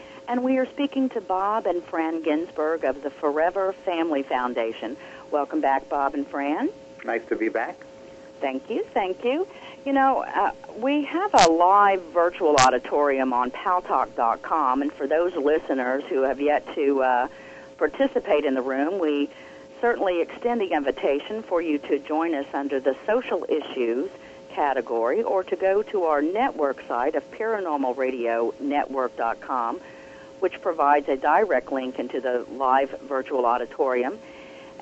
And we are speaking to Bob and Phran Ginsberg of the Forever Family Foundation. Welcome back, Bob and Phran. Nice to be back. Thank you, thank you. You know, uh, we have a live virtual auditorium on paltalk.com, and for those listeners who have yet to uh, participate in the room, we certainly extend the invitation for you to join us under the social issues category or to go to our network site of paranormalradionetwork.com, which provides a direct link into the live virtual auditorium.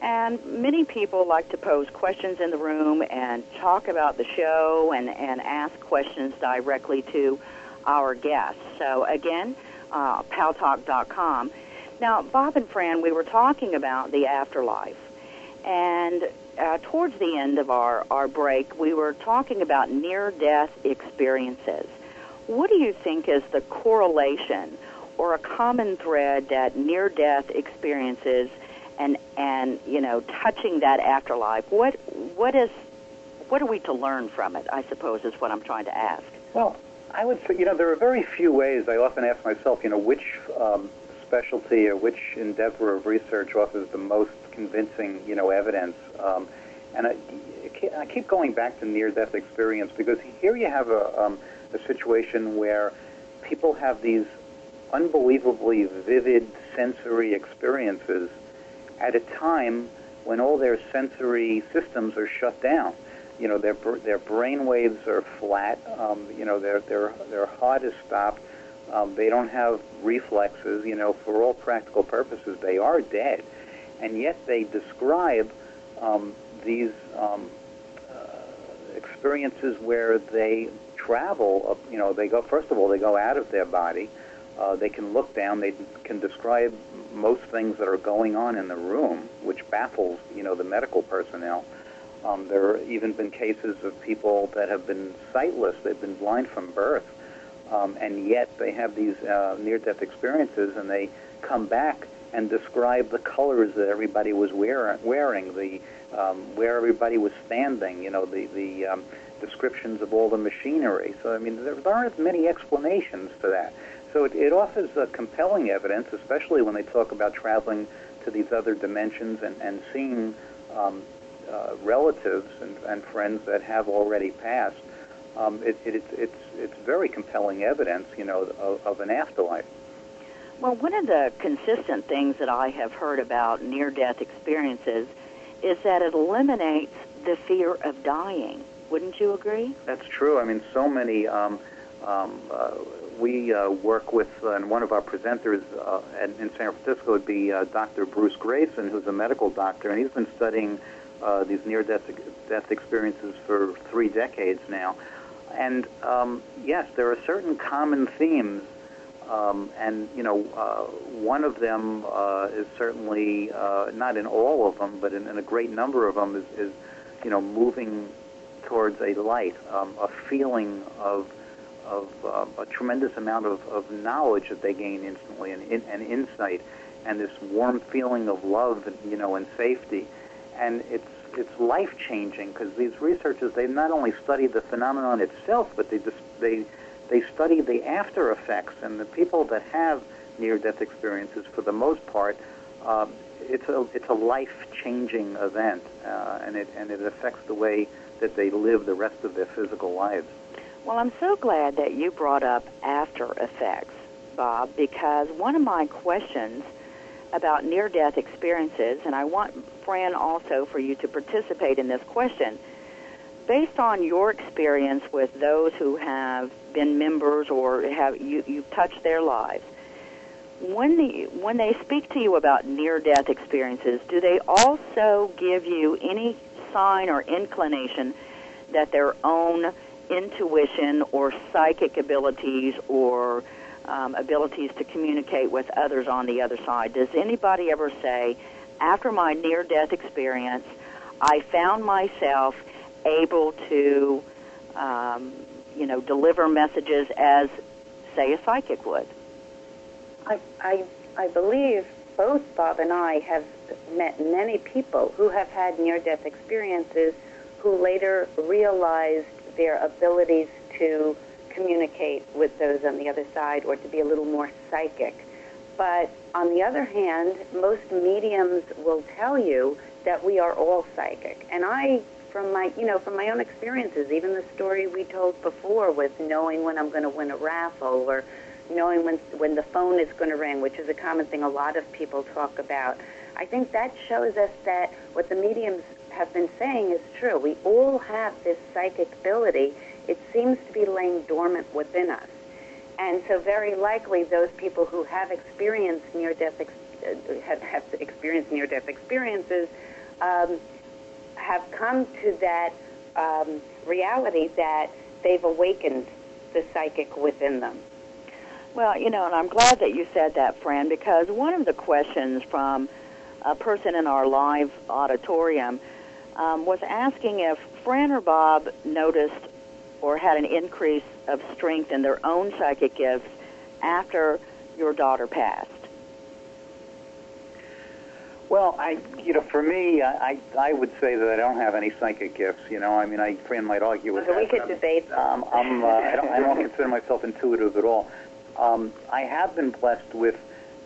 And many people like to pose questions in the room and talk about the show and, and ask questions directly to our guests. So again, uh, paltalk.com. Now, Bob and Phran, we were talking about the afterlife. And uh, towards the end of our, our break, we were talking about near death experiences. What do you think is the correlation or a common thread that near death experiences and, and you know, touching that afterlife? What, what, is, what are we to learn from it, I suppose, is what I'm trying to ask. Well, I would say, you know, there are very few ways. I often ask myself, you know, which um, specialty or which endeavor of research offers the most convincing, you know, evidence. Um, and I, I keep going back to near-death experience because here you have a, um, a situation where people have these unbelievably vivid sensory experiences at a time when all their sensory systems are shut down. You know, their their brain waves are flat. Um, you know, their their their heart is stopped. Um, they don't have reflexes. You know, for all practical purposes, they are dead, and yet they describe um, these um, uh, experiences where they travel. You know, they go first of all, they go out of their body. Uh, they can look down. They can describe most things that are going on in the room, which baffles you know the medical personnel. Um, there have even been cases of people that have been sightless; they've been blind from birth, um, and yet they have these uh, near-death experiences, and they come back and describe the colors that everybody was wear- wearing, the um, where everybody was standing, you know, the the um, descriptions of all the machinery. So I mean, there, there aren't many explanations for that. So it, it offers uh, compelling evidence, especially when they talk about traveling to these other dimensions and, and seeing um, uh, relatives and, and friends that have already passed. Um, it, it, it's, it's, it's very compelling evidence, you know, of, of an afterlife. Well, one of the consistent things that I have heard about near death experiences is that it eliminates the fear of dying. Wouldn't you agree? That's true. I mean, so many. Um, um, uh, we uh, work with, uh, and one of our presenters uh, in, in San Francisco would be uh, Dr. Bruce Greyson, who's a medical doctor, and he's been studying uh, these near-death death experiences for three decades now. And um, yes, there are certain common themes, um, and you know, uh, one of them is certainly not in all of them, but in, in a great number of them is, is you know, moving towards a light, um, a feeling of of uh, a tremendous amount of, of knowledge that they gain instantly and, and insight and this warm feeling of love and, you know and safety. And it's it's life changing because these researchers they not only study the phenomenon itself but they just they they study the after effects. And the people that have near death experiences for the most part um, it's a it's a life changing event uh, and it and it affects the way that they live the rest of their physical lives Well, I'm so glad that you brought up after effects Bob, because one of my questions about near death experiences, and I want Phran also for you to participate in this question. Based on your experience with those who have been members or have you, you've touched their lives, when the when they speak to you about near death experiences, do they also give you any sign or inclination that their own intuition or psychic abilities or um, abilities to communicate with others on the other side. Does anybody ever say, after my near death experience, I found myself able to, um, you know, deliver messages as, say, a psychic would? I, I, I believe both Bob and I have met many people who have had near death experiences who later realized their abilities to communicate with those on the other side or to be a little more psychic. But on the other hand, most mediums will tell you that we are all psychic. And I, from my, you know, from my own experiences, even the story we told before with knowing when I'm going to win a raffle or knowing when when the phone is going to ring, which is a common thing a lot of people talk about. I think that shows us that what the mediums have been saying is true. We all have this psychic ability. It seems to be laying dormant within us. And so very likely those people who have experienced near-death ex- uh, have, have experienced near-death experiences um, have come to that um, reality that they've awakened the psychic within them. Well, you know, and I'm glad that you said that, Phran, because one of the questions from a person in our live auditorium um, was asking if Phran or Bob noticed or had an increase of strength in their own psychic gifts after your daughter passed. Well, I, you know, for me, I, I would say that I don't have any psychic gifts. You know, I mean, I Phran might argue with So that. we could I'm- debate. Um, I'm, uh, I don't, I don't consider myself intuitive at all. Um, I have been blessed with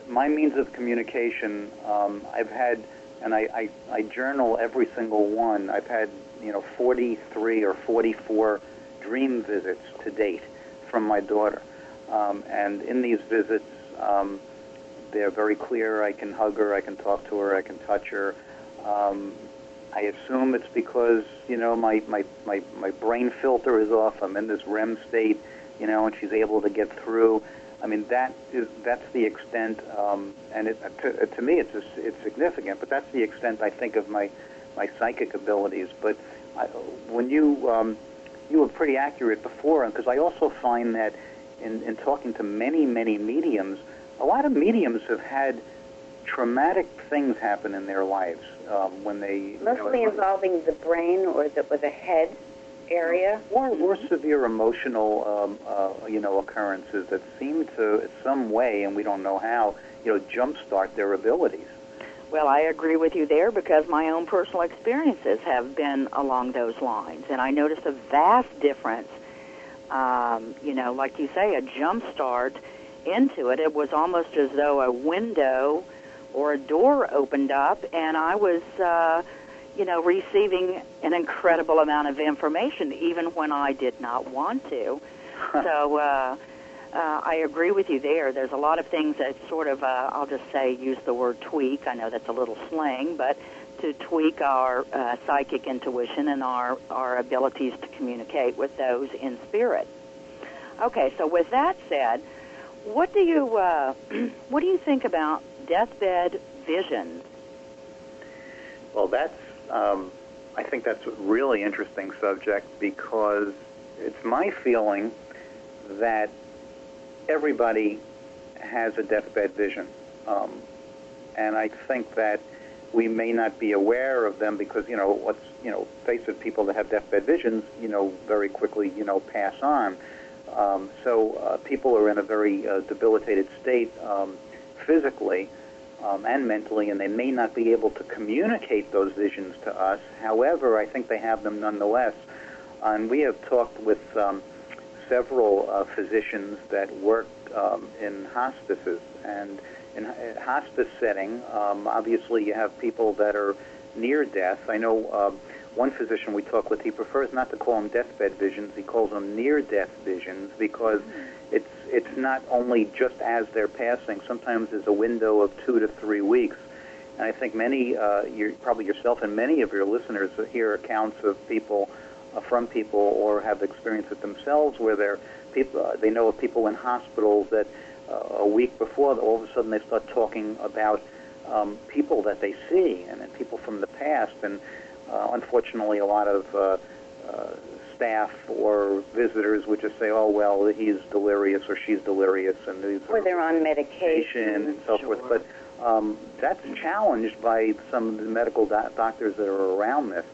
my means of communication. Um, I've had, and I, I, I journal every single one. I've had, you know, 43 or 44 dream visits to date from my daughter. Um, and in these visits, um, they're very clear. I can hug her, I can talk to her, I can touch her. Um, I assume it's because you know my, my, my, my brain filter is off. I'm in this REM state, you know, and she's able to get through. I mean that is that's the extent, um, and it, to, to me it's it's significant. But that's the extent I think of my my psychic abilities. But I, when you um, you were pretty accurate before, because I also find that in, in talking to many many mediums, a lot of mediums have had traumatic things happen in their lives um, when they you know, Mostly involving the brain or the, or the head area. or, or severe emotional, um, uh, you know, occurrences that seem to, in some way, and we don't know how, you know, jumpstart their abilities. Well, I agree with you there because my own personal experiences have been along those lines, and I noticed a vast difference. Um, you know, like you say, a jump start into it. It was almost as though a window or a door opened up, and I was, uh, you know, receiving an incredible amount of information, even when I did not want to. so. Uh, uh, I agree with you there. There's a lot of things that sort of, uh, I'll just say, use the word tweak. I know that's a little slang, but to tweak our uh, psychic intuition and our, our abilities to communicate with those in spirit. Okay, so with that said, what do you uh, (clears throat) what do you think about deathbed visions? Well, that's, um, I think that's a really interesting subject because it's my feeling that everybody has a deathbed vision. Um, and I think that we may not be aware of them because, you know, let's, you know, face it, people that have deathbed visions, you know, very quickly, you know, pass on. Um, so uh, people are in a very uh, debilitated state um, physically um, and mentally, and they may not be able to communicate those visions to us. However, I think they have them nonetheless. And we have talked with um, several uh, physicians that work um, in hospices. And in a hospice setting, um, obviously you have people that are near death. I know um, one physician we talk with, he prefers not to call them deathbed visions. He calls them near-death visions because it's it's not only just as they're passing. Sometimes there's a window of two to three weeks. And I think many, uh, you probably yourself and many of your listeners hear accounts of people, uh, from people, or have experienced it themselves, where they're people, uh, they know of people in hospitals that uh, a week before, all of a sudden they start talking about um, people that they see and, and people from the past. And uh, unfortunately, a lot of uh, uh, staff or visitors would just say, "Oh well, he's delirious or she's delirious," and these Or they're on medication and so forth. But um, that's challenged by some of the medical do- doctors that are around this,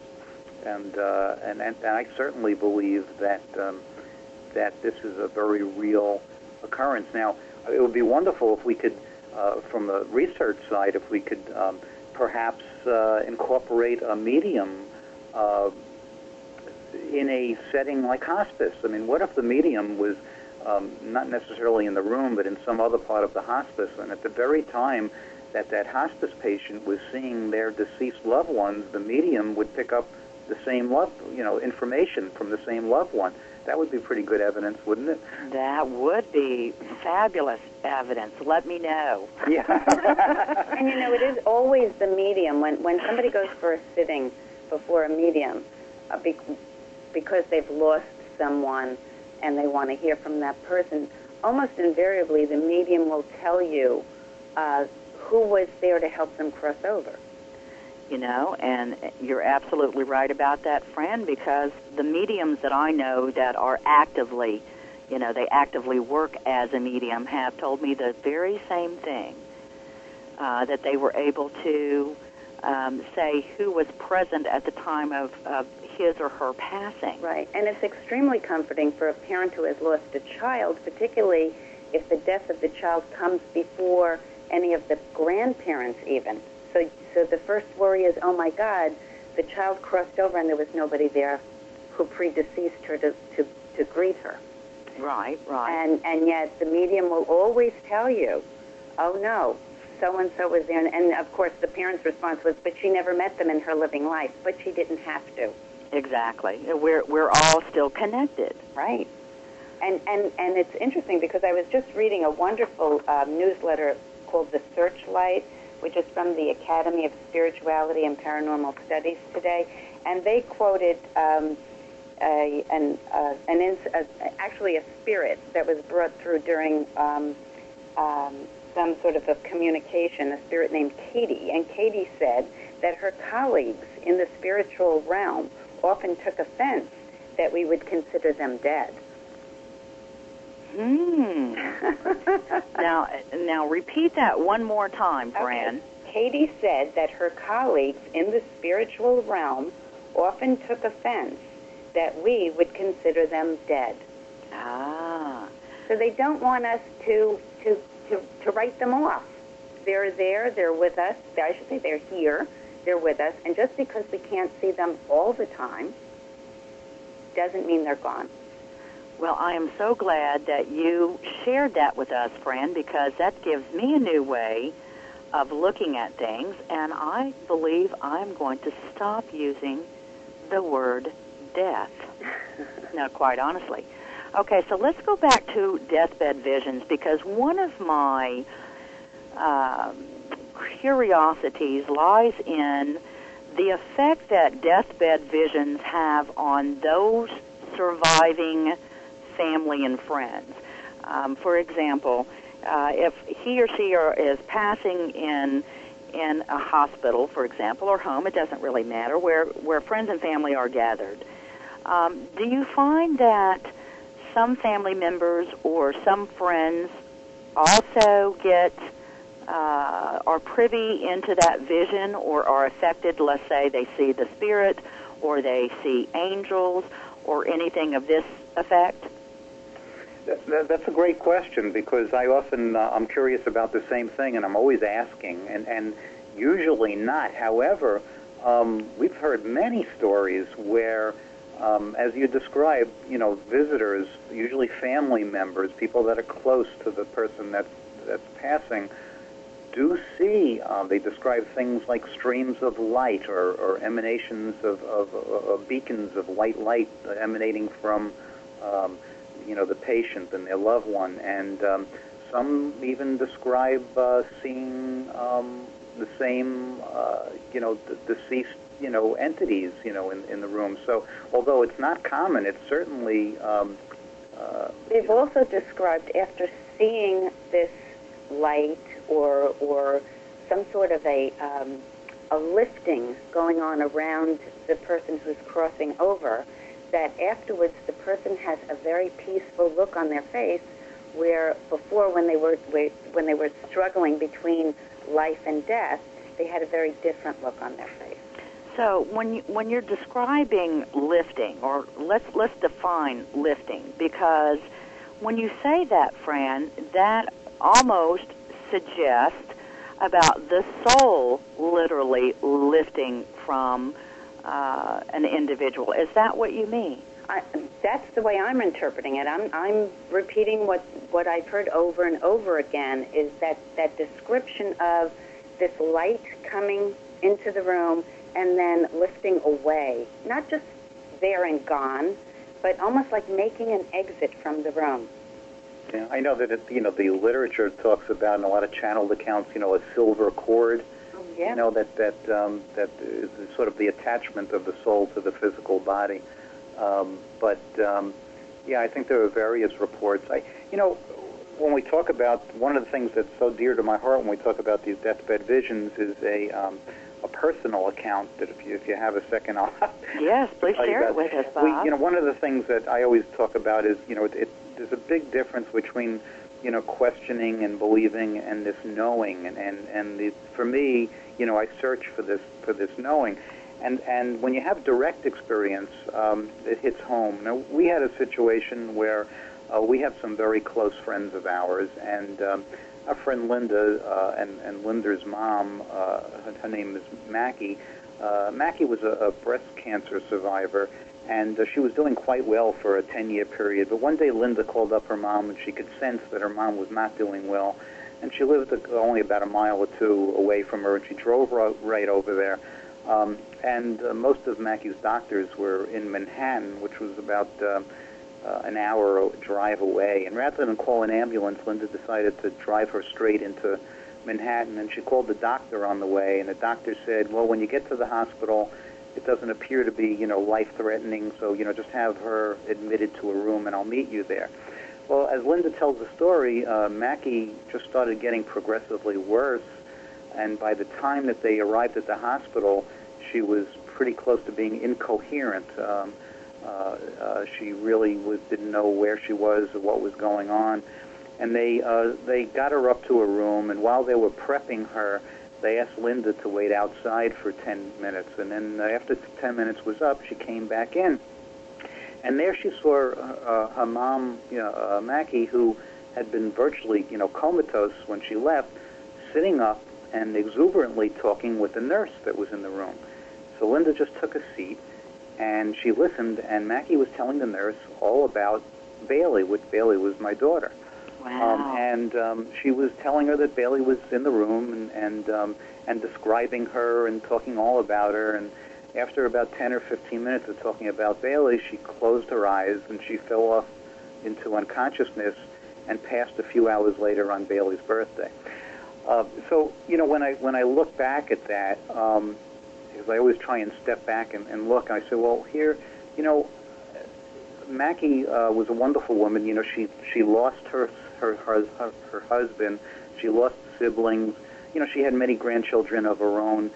and uh, and, and I certainly believe that um, that this is a very real occurrence. Now, it would be wonderful if we could, uh, from the research side, if we could um, perhaps uh, incorporate a medium. Uh, in a setting like hospice. I mean, what if the medium was um, not necessarily in the room, but in some other part of the hospice, and at the very time that that hospice patient was seeing their deceased loved ones, the medium would pick up the same love, you know, information from the same loved one. That would be pretty good evidence, wouldn't it? That would be fabulous evidence. Let me know. Yeah. (laughs) And you know, it is always the medium when when somebody goes for a sitting before a medium, uh, be, because they've lost someone and they want to hear from that person. Almost invariably, the medium will tell you uh, who was there to help them cross over. you know, and you're absolutely right about that, Phran, because the mediums that I know that are actively, you know, they actively work as a medium have told me the very same thing. Uh, that they were able to um, say who was present at the time of, of his or her passing. Right, and it's extremely comforting for a parent who has lost a child, particularly if the death of the child comes before any of the grandparents even. So, so the first worry is, oh my God, the child crossed over and there was nobody there who predeceased her to, to, to greet her. Right, right. And, and yet the medium will always tell you, oh no, so-and-so was there. And, and of course the parent's response was, but she never met them in her living life, but she didn't have to. Exactly. We're we're all still connected. Right. And, and, and it's interesting because I was just reading a wonderful um, newsletter called The Searchlight, which is from the Academy of Spirituality and Paranormal Studies today. And they quoted um, a, an, uh, an ins- uh, actually a spirit that was brought through during um, um, some sort of a communication, a spirit named Katie. And Katie said that her colleagues in the spiritual realm often took offense that we would consider them dead. Hmm. (laughs) now, now repeat that one more time, Phran. Okay. Katie said that her colleagues in the spiritual realm often took offense that we would consider them dead. Ah. So they don't want us to, to, to, to write them off. They're there, they're with us. I should say they're here, with us. And just because we can't see them all the time doesn't mean they're gone. Well, I am so glad that you shared that with us, Phran, because that gives me a new way of looking at things, and I believe I'm going to stop using the word death. (laughs) now, quite honestly. Okay, so let's go back to deathbed visions because one of my um, curiosities lies in the effect that deathbed visions have on those surviving family and friends. Um, for example, uh, if he or she are, is passing in in a hospital, for example, or home, it doesn't really matter, where where friends and family are gathered. Um, do you find that some family members or some friends also get uh, are privy into that vision or are affected? Let's say they see the spirit or they see angels or anything of this effect. That, that, that's a great question because I often uh, I'm curious about the same thing, and I'm always asking, and and usually not. However, um, we've heard many stories where, um, as you described, you know, visitors, usually family members, people that are close to the person that's that's passing, do see. Uh, they describe things like streams of light or, or emanations of, of, of beacons of white light emanating from. Um, you know, the patient and their loved one, and um, some even describe uh, seeing um, the same, uh, you know, d- deceased, you know, entities, you know, in, in the room. So, although it's not common, it's certainly. Um, uh, They've also described after seeing this light or or some sort of a um, a lifting going on around the person who's crossing over, that afterwards the person has a very peaceful look on their face, where before when they were when they were struggling between life and death, they had a very different look on their face. So when you, when you're describing lifting, or let's let's define lifting, because when you say that, Phran, that almost suggests about the soul literally lifting from uh, an individual. Is that what you mean? I, that's the way I'm interpreting it. I'm, I'm repeating what, what I've heard over and over again is that, that description of this light coming into the room and then lifting away. Not just there and gone, but almost like making an exit from the room. Yeah, I know that it, you know the literature talks about in a lot of channeled accounts, you know, a silver cord. Oh, yeah. You know that that um, that is sort of the attachment of the soul to the physical body. Um, but um, yeah, I think there are various reports. I, you know, when we talk about one of the things that's so dear to my heart when we talk about these deathbed visions is a um, a personal account that if you if you have a second, I'll Yes, please share it with us, Bob. We, you know, one of the things that I always talk about is, you know, it, it, there's a big difference between, you know, questioning and believing and this knowing. And and and the, for me, you know, I search for this for this knowing. And and when you have direct experience, um, it hits home. Now we had a situation where uh, we have some very close friends of ours, and um, our friend Linda uh, and, and Linda's mom, uh, her, her name is Mackie. Uh, Mackie was a, a breast cancer survivor, and uh, she was doing quite well for a 10-year period. But one day Linda called up her mom, and she could sense that her mom was not doing well. And she lived uh, only about a mile or two away from her, and she drove right over there. Um, and uh, most of Mackie's doctors were in Manhattan, which was about uh, uh, an hour drive away. And rather than call an ambulance, Linda decided to drive her straight into Manhattan. And she called the doctor on the way, and the doctor said, "Well, when you get to the hospital, it doesn't appear to be, you know, life-threatening. So, you know, just have her admitted to a room, and I'll meet you there." Well, as Linda tells the story, uh, Mackie just started getting progressively worse, and by the time that they arrived at the hospital, she was pretty close to being incoherent. Um, uh, uh, she really was, didn't know where she was or what was going on, and they uh, they got her up to a room. And while they were prepping her, they asked Linda to wait outside for 10 minutes. And then uh, after 10 minutes was up, she came back in, and there she saw uh, her mom, you know, uh, Mackie, who had been virtually, you know, comatose when she left, sitting up and exuberantly talking with the nurse that was in the room. So Linda just took a seat and she listened, and Mackie was telling the nurse all about Bailey, which Bailey was my daughter. Wow. Um, and um, she was telling her that Bailey was in the room and and, um, and describing her and talking all about her. And after about 10 or 15 minutes of talking about Bailey, she closed her eyes and she fell off into unconsciousness and passed a few hours later on Bailey's birthday. Uh, so you know when I when I look back at that, um, because I always try and step back and, and look, and I say, well, here, you know, Mackie uh, was a wonderful woman. You know, she she lost her her her, her, husband. She lost siblings. You know, she had many grandchildren of her own.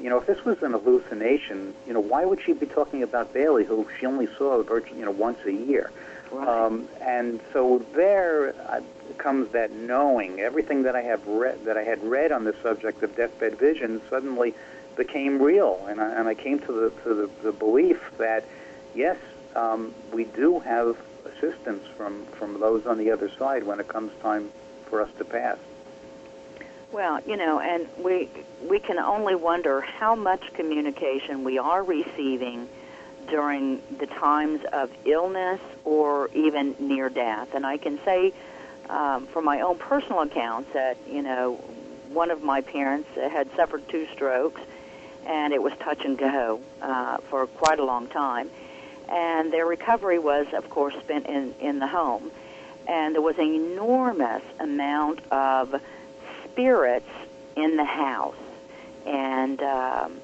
You know, if this was an hallucination, you know, why would she be talking about Bailey, who she only saw virtually, you know, once a year? Right. Um, and so there uh, comes that knowing. Everything that I have read, that I had read on the subject of deathbed visions, suddenly became real, and I, and I came to the to the, the belief that yes, um, we do have assistance from from those on the other side when it comes time for us to pass. Well, you know, and we we can only wonder how much communication we are receiving during the times of illness or even near death. And I can say um, from my own personal accounts that you know one of my parents had suffered two strokes, and it was touch and go uh, for quite a long time. And their recovery was, of course, spent in in the home, and there was an enormous amount of spirits in the house, and. Um,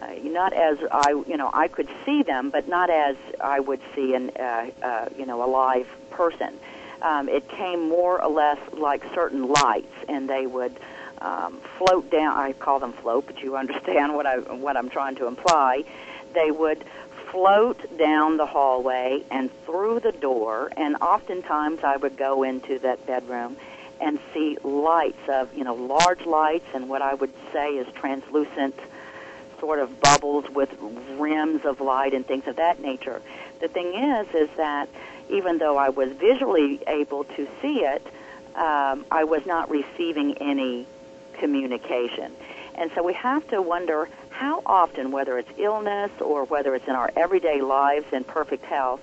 uh, not as I, you know, I could see them, but not as I would see an, uh, uh, you know, a live person. Um, it came more or less like certain lights, and they would um, float down. I call them float, but you understand (laughs) what I what I'm trying to imply. They would float down the hallway and through the door, and oftentimes I would go into that bedroom and see lights of, you know, large lights and what I would say is translucent sort of bubbles with rims of light and things of that nature. The thing is, is that even though I was visually able to see it, um, I was not receiving any communication. And so we have to wonder how often, whether it's illness or whether it's in our everyday lives in perfect health,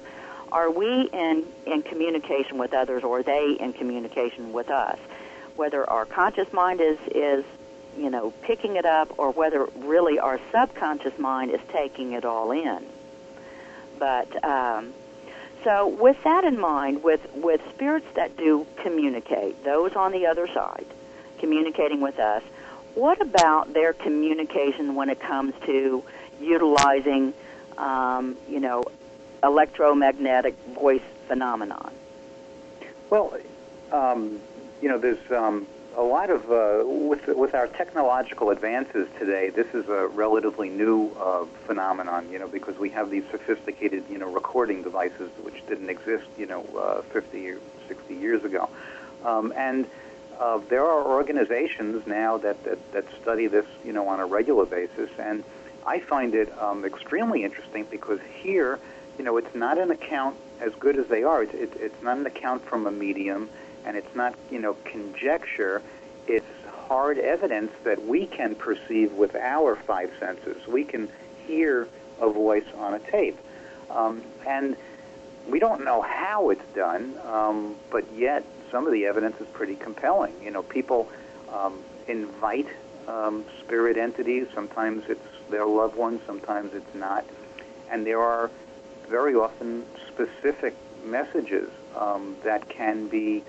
are we in, in communication with others or are they in communication with us? Whether our conscious mind is, is you know, picking it up or whether really our subconscious mind is taking it all in. But um, so with that in mind, with with spirits that do communicate, those on the other side, communicating with us, what about their communication when it comes to utilizing, um, you know, electromagnetic voice phenomenon? Well, um, you know, there's um, a lot of uh, with with our technological advances today. This is a relatively new uh, phenomenon, you know, because we have these sophisticated, you know, recording devices which didn't exist, you know, uh, 50 or 60 years ago, um, and uh, there are organizations now that, that that study this, you know, on a regular basis, and I find it um, extremely interesting because here, you know, it's not an account as good as they are. It's, it's, it's not an account from a medium and it's not, you know, conjecture. It's hard evidence that we can perceive with our five senses. We can hear a voice on a tape. Um, and we don't know how it's done, um, but yet some of the evidence is pretty compelling. You know, people um, invite um, spirit entities. Sometimes it's their loved ones, sometimes it's not. And there are very often specific messages um, that can be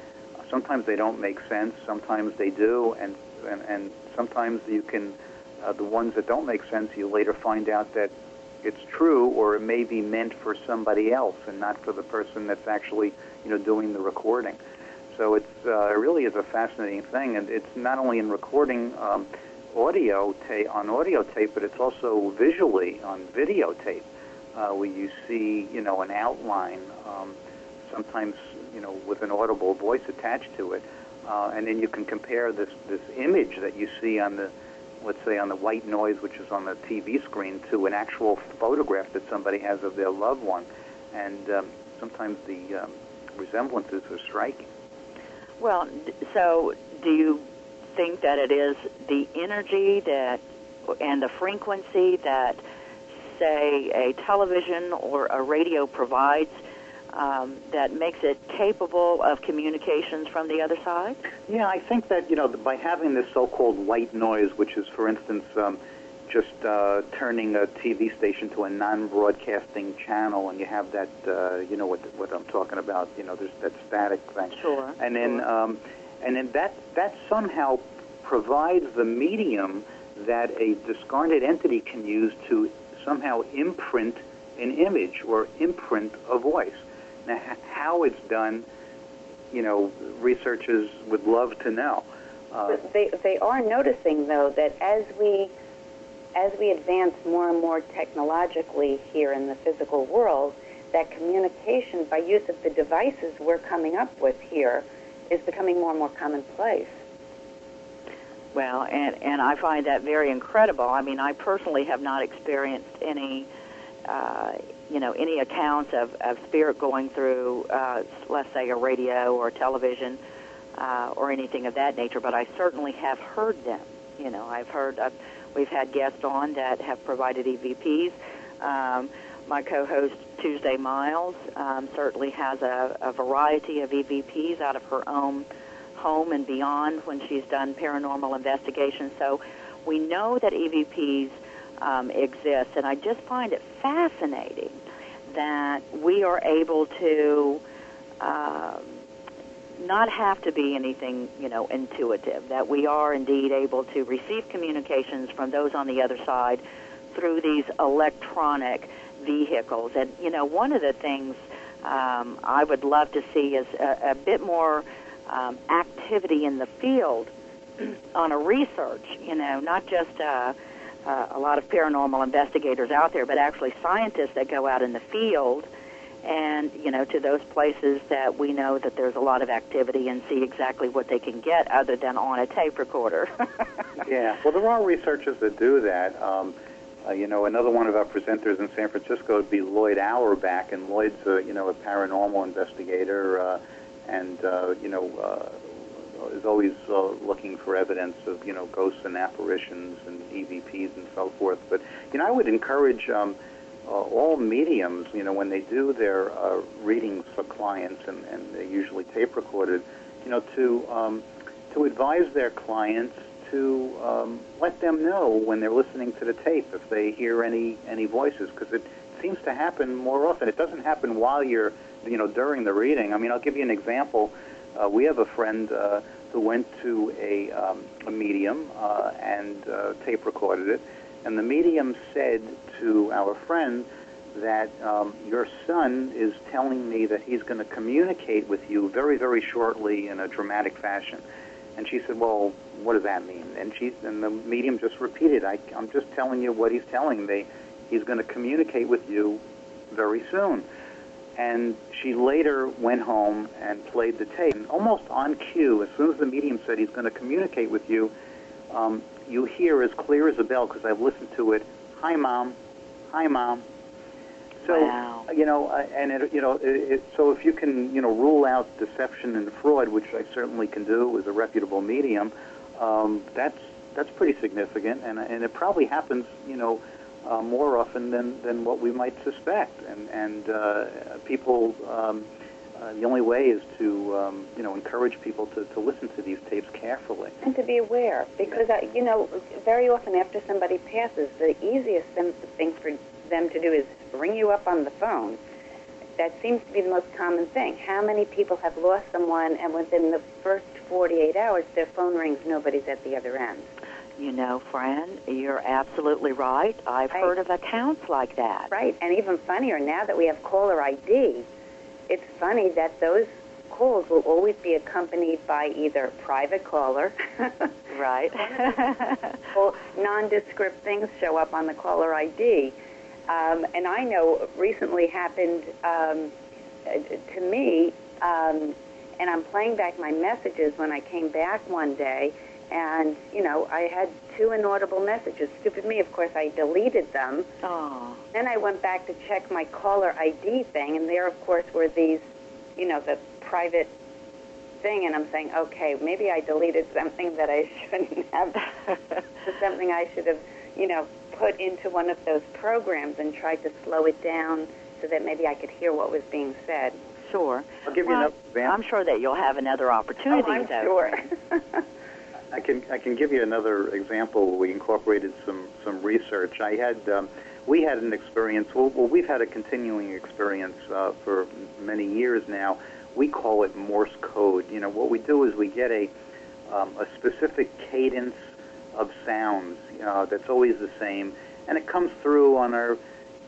sometimes they don't make sense, sometimes they do, and and, and sometimes you can uh, the ones that don't make sense you later find out that it's true or it may be meant for somebody else and not for the person that's actually you know doing the recording. So it's uh, it really is a fascinating thing, and it's not only in recording um, audio ta- on audio tape, but it's also visually on videotape, uh, where you see you know an outline. Um, sometimes you know, with an audible voice attached to it. Uh, and then you can compare this, this image that you see on the, let's say, on the white noise, which is on the TV screen, to an actual photograph that somebody has of their loved one. And um, sometimes the um, resemblances are striking. Well, so do you think that it is the energy that and the frequency that, say, a television or a radio provides um, that makes it capable of communications from the other side? Yeah, I think that you know by having this so-called white noise, which is, for instance, um, just uh, turning a TV station to a non-broadcasting channel, and you have that, uh, you know what what I'm talking about. You know, there's that static thing. Sure. And then, sure. um, and then that that somehow provides the medium that a discarnate entity can use to somehow imprint an image or imprint a voice. Now, how it's done, you know, researchers would love to know. Uh, they they are noticing though that as we as we advance more and more technologically here in the physical world, that communication by use of the devices we're coming up with here is becoming more and more commonplace. Well, and and I find that very incredible. I mean, I personally have not experienced any uh, you know, any accounts of, of spirit going through, uh, let's say, a radio or television uh, or anything of that nature, but I certainly have heard them. You know, I've heard, uh, we've had guests on that have provided EVPs. Um, my co-host Tuesday Miles um, certainly has a, a variety of EVPs out of her own home and beyond when she's done paranormal investigations. So we know that EVPs um, exists, and I just find it fascinating that we are able to um, not have to be anything, you know, intuitive. That we are indeed able to receive communications from those on the other side through these electronic vehicles. And you know, one of the things um, I would love to see is a, a bit more um, activity in the field (clears throat) on a research. You know, not just uh, uh, a lot of paranormal investigators out there, but actually scientists that go out in the field and you know to those places that we know that there's a lot of activity and see exactly what they can get other than on a tape recorder. (laughs) yeah, well, there are researchers that do that. Um, uh, you know, another one of our presenters in San Francisco would be Lloyd Auerbach, and Lloyd's a, you know a paranormal investigator, uh, and uh, you know uh, is always uh, looking for evidence of you know ghosts and apparitions and EVPs and so forth. But you know, I would encourage. Um, uh, all mediums, you know, when they do their uh, readings for clients, and, and they're usually tape recorded, you know, to um, to advise their clients to um, let them know when they're listening to the tape if they hear any any voices, because it seems to happen more often. It doesn't happen while you're, you know, during the reading. I mean, I'll give you an example. Uh, we have a friend uh, who went to a, um, a medium uh, and uh, tape recorded it and the medium said to our friend that um, your son is telling me that he's going to communicate with you very, very shortly in a dramatic fashion. And she said, "Well, what does that mean?" And she and the medium just repeated, I, "I'm just telling you what he's telling me. He's going to communicate with you very soon." And she later went home and played the tape, and almost on cue. As soon as the medium said he's going to communicate with you, um, you hear as clear as a bell because I've listened to it. Hi, mom. Hi, mom. So wow. you know, uh, and it, you know, it, it, so if you can, you know, rule out deception and fraud, which I certainly can do as a reputable medium, um, that's that's pretty significant, and and it probably happens, you know, uh, more often than than what we might suspect, and and uh, people. Um, uh, the only way is to um, you know encourage people to, to listen to these tapes carefully and to be aware because uh, you know very often after somebody passes the easiest thing for them to do is ring you up on the phone that seems to be the most common thing how many people have lost someone and within the first 48 hours their phone rings nobody's at the other end you know, Phran, you're absolutely right. I've right. heard of accounts like that. Right, and even funnier now that we have caller ID, it's funny that those calls will always be accompanied by either private caller, (laughs) right, (laughs) or nondescript things show up on the caller ID. Um, and I know recently happened um, to me, um, and I'm playing back my messages when I came back one day, and you know I had two inaudible messages. Stupid me, of course, I deleted them. Oh. Then I went back to check my caller ID thing, and there, of course, were these, you know, the private thing, and I'm saying, okay, maybe I deleted something that I (laughs) shouldn't have, (laughs) something I should have, you know, put into one of those programs and tried to slow it down so that maybe I could hear what was being said. Sure. I'll give you well, another example. I'm sure that you'll have another opportunity. Oh, I'm though. sure. (laughs) I can I can give you another example. We incorporated some some research. I had um, we had an experience. Well, well we've had a continuing experience uh, for many years now. We call it Morse code. You know, what we do is we get a um, a specific cadence of sounds uh, that's always the same, and it comes through on our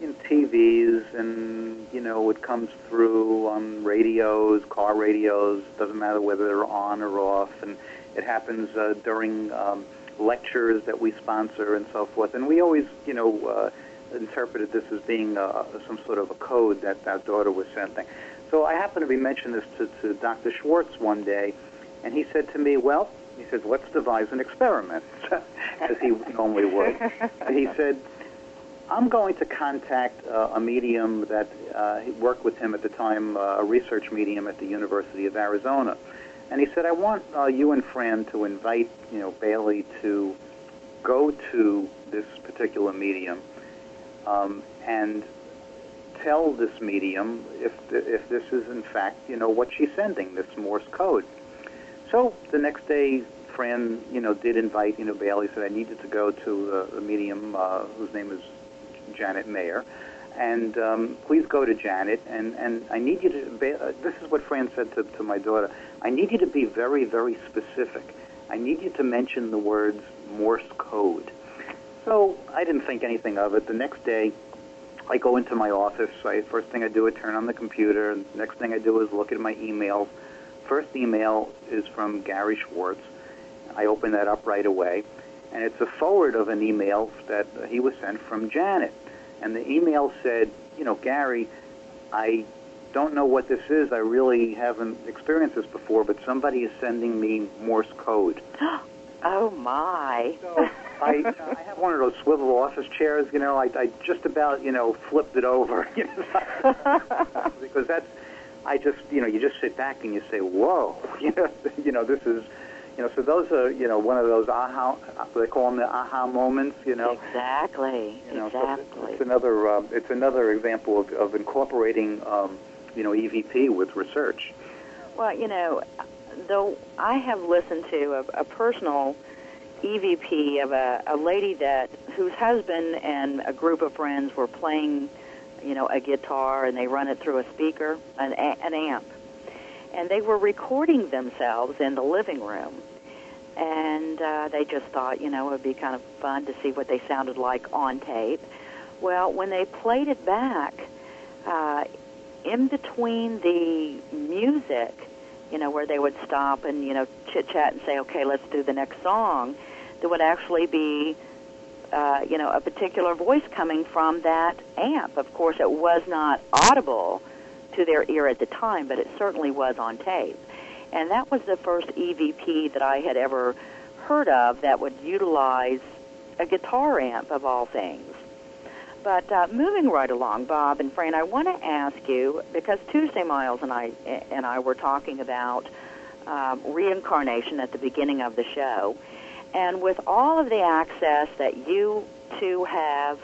in TVs, and you know it comes through on radios, car radios. Doesn't matter whether they're on or off, and it happens uh, during um, lectures that we sponsor and so forth. And we always, you know, uh, interpreted this as being uh, some sort of a code that our daughter was sending. So I happened to be mentioning this to, to Dr. Schwartz one day, and he said to me, well, he said, let's devise an experiment, (laughs) as he normally would. And he said, I'm going to contact uh, a medium that uh, worked with him at the time, uh, a research medium at the University of Arizona. And he said, I want uh, you and Phran to invite, you know, Bailey to go to this particular medium um, and tell this medium if if this is in fact, you know, what she's sending, this Morse code. So the next day, Phran, you know, did invite, you know, Bailey said I needed to go to a, a medium uh, whose name is Janet Mayer, and um, please go to Janet. And, and I need you to. Be, uh, this is what Phran said to, to my daughter. I need you to be very, very specific. I need you to mention the words Morse code. So I didn't think anything of it. The next day, I go into my office. I, first thing I do is turn on the computer. Next thing I do is look at my emails. First email is from Gary Schwartz. I open that up right away, and it's a forward of an email that he was sent from Janet. And the email said, you know, Gary, I don't know what this is. I really haven't experienced this before, but somebody is sending me Morse code. (gasps) oh my! So I, I have one of those swivel office chairs. You know, I, I just about you know flipped it over (laughs) you know, (laughs) because that's I just you know you just sit back and you say, whoa, (laughs) you know, you know this is. You know, so those are, you know, one of those aha, they call them the aha moments, you know. Exactly. You know, exactly. So it's another, um, it's another example of, of incorporating, um, you know, EVP with research. Well, you know, though I have listened to a, a personal EVP of a, a lady that whose husband and a group of friends were playing, you know, a guitar and they run it through a speaker, an, an amp, and they were recording themselves in the living room. And uh, they just thought, you know, it would be kind of fun to see what they sounded like on tape. Well, when they played it back, uh, in between the music, you know, where they would stop and, you know, chit chat and say, okay, let's do the next song, there would actually be, uh, you know, a particular voice coming from that amp. Of course, it was not audible to their ear at the time, but it certainly was on tape. And that was the first EVP that I had ever heard of that would utilize a guitar amp, of all things. But uh, moving right along, Bob and Phran, I want to ask you because Tuesday Miles and I and I were talking about um, reincarnation at the beginning of the show, and with all of the access that you two have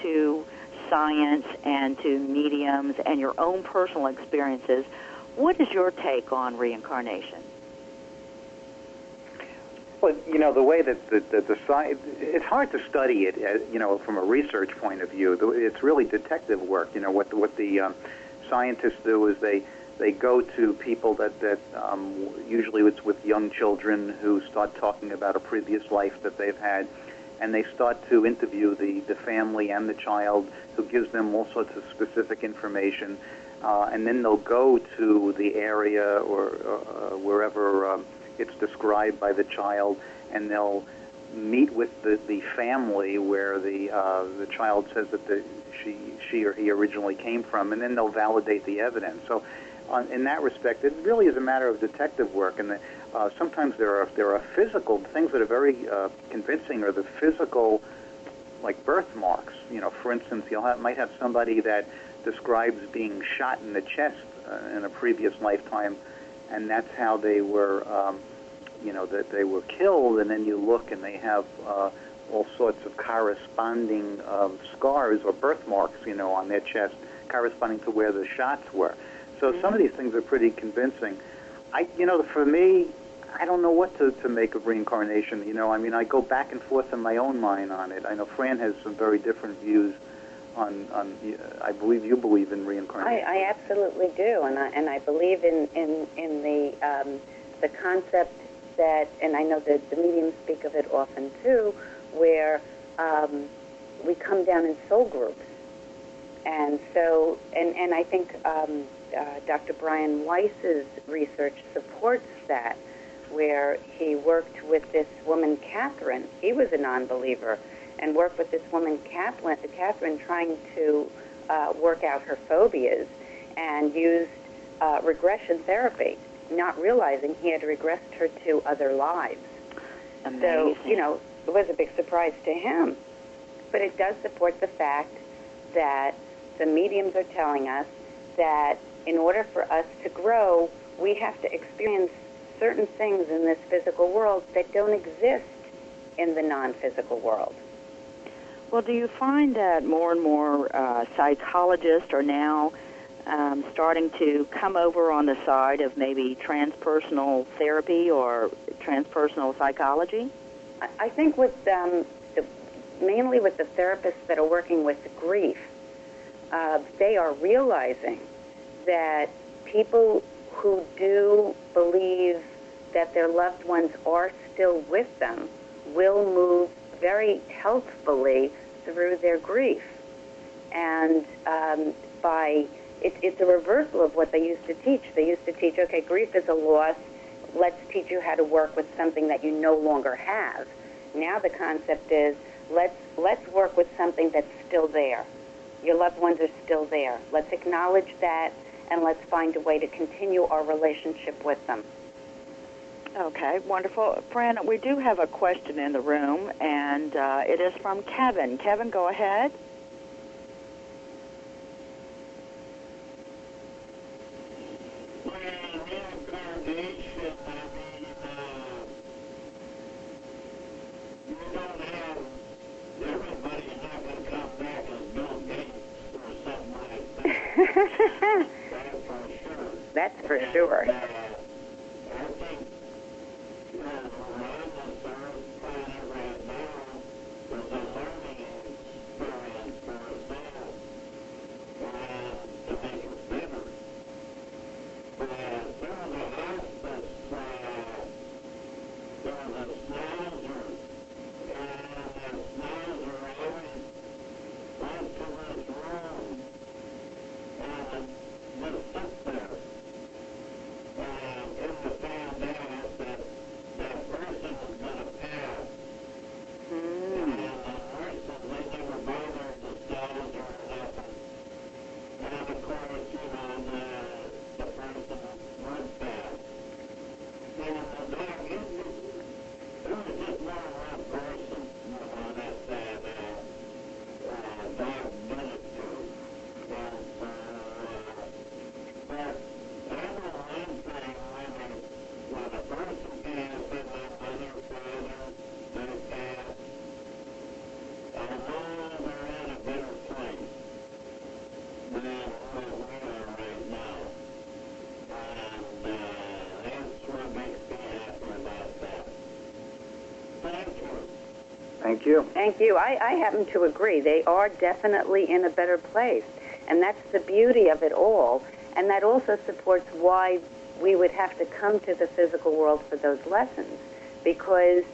to science and to mediums and your own personal experiences, what is your take on reincarnation? Well, you know, the way that the, the, the science, it's hard to study it, uh, you know, from a research point of view. It's really detective work. You know, what the, what the um, scientists do is they they go to people that that um, usually it's with young children who start talking about a previous life that they've had, and they start to interview the the family and the child, who gives them all sorts of specific information, uh, and then they'll go to the area or uh, wherever. Um, it's described by the child, and they'll meet with the, the family where the uh, the child says that the, she she or he originally came from, and then they'll validate the evidence. So, on, in that respect, it really is a matter of detective work, and the, uh, sometimes there are there are physical things that are very uh, convincing, or the physical, like birthmarks. You know, for instance, you might have somebody that describes being shot in the chest uh, in a previous lifetime and that's how they were, um, you know, that they were killed. And then you look, and they have uh, all sorts of corresponding um, scars or birthmarks, you know, on their chest, corresponding to where the shots were. So mm-hmm. some of these things are pretty convincing. I, you know, for me, I don't know what to, to make of reincarnation. You know, I mean, I go back and forth in my own mind on it. I know Phran has some very different views on, on I believe you believe in reincarnation. I, I absolutely do, and I and I believe in in in the um, the concept that, and I know that the mediums speak of it often too, where um, we come down in soul groups, and so and and I think um, uh, Dr. Brian Weiss's research supports that, where he worked with this woman Catherine. He was a non-believer and work with this woman, Catherine, Catherine trying to uh, work out her phobias and used uh, regression therapy, not realizing he had regressed her to other lives. Amazing. So, you know, it was a big surprise to him. But it does support the fact that the mediums are telling us that in order for us to grow, we have to experience certain things in this physical world that don't exist in the non physical world. Well, do you find that more and more uh, psychologists are now um, starting to come over on the side of maybe transpersonal therapy or transpersonal psychology? I think with um, the, mainly with the therapists that are working with grief, uh, they are realizing that people who do believe that their loved ones are still with them will move very healthfully through their grief. And um, by it, it's a reversal of what they used to teach. They used to teach, okay, grief is a loss. Let's teach you how to work with something that you no longer have. Now the concept is let's let's work with something that's still there. Your loved ones are still there. Let's acknowledge that and let's find a way to continue our relationship with them. Okay, wonderful. Phran, we do have a question in the room, and uh, it is from Kevin. Kevin, go ahead. You. Thank you. I, I happen to agree. They are definitely in a better place. And that's the beauty of it all. And that also supports why we would have to come to the physical world for those lessons. Because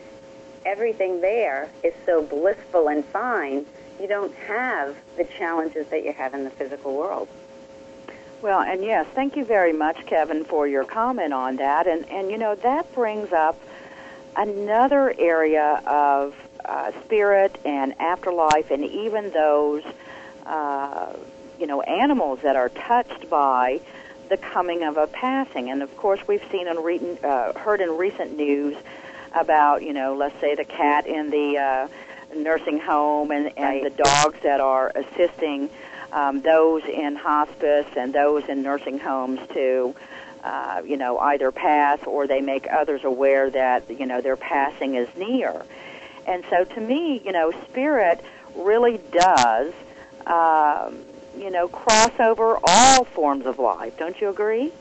everything there is so blissful and fine, you don't have the challenges that you have in the physical world. Well, and yes, thank you very much, Kevin, for your comment on that. And, and you know, that brings up another area of uh, spirit and afterlife, and even those, uh, you know, animals that are touched by the coming of a passing. And of course, we've seen and re- uh, heard in recent news about, you know, let's say the cat in the uh, nursing home and, and Right. the dogs that are assisting um, those in hospice and those in nursing homes to, uh, you know, either pass or they make others aware that, you know, their passing is near. And so to me, you know, spirit really does, um, you know, cross over all forms of life. Don't you agree?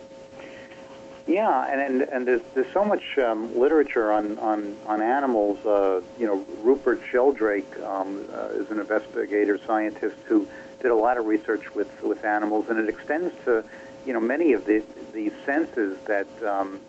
Yeah, and and, and there's, there's so much um, literature on on on animals. Uh, you know, Rupert Sheldrake um, uh, is an investigator scientist who did a lot of research with with animals, and it extends to you know many of the the senses that um,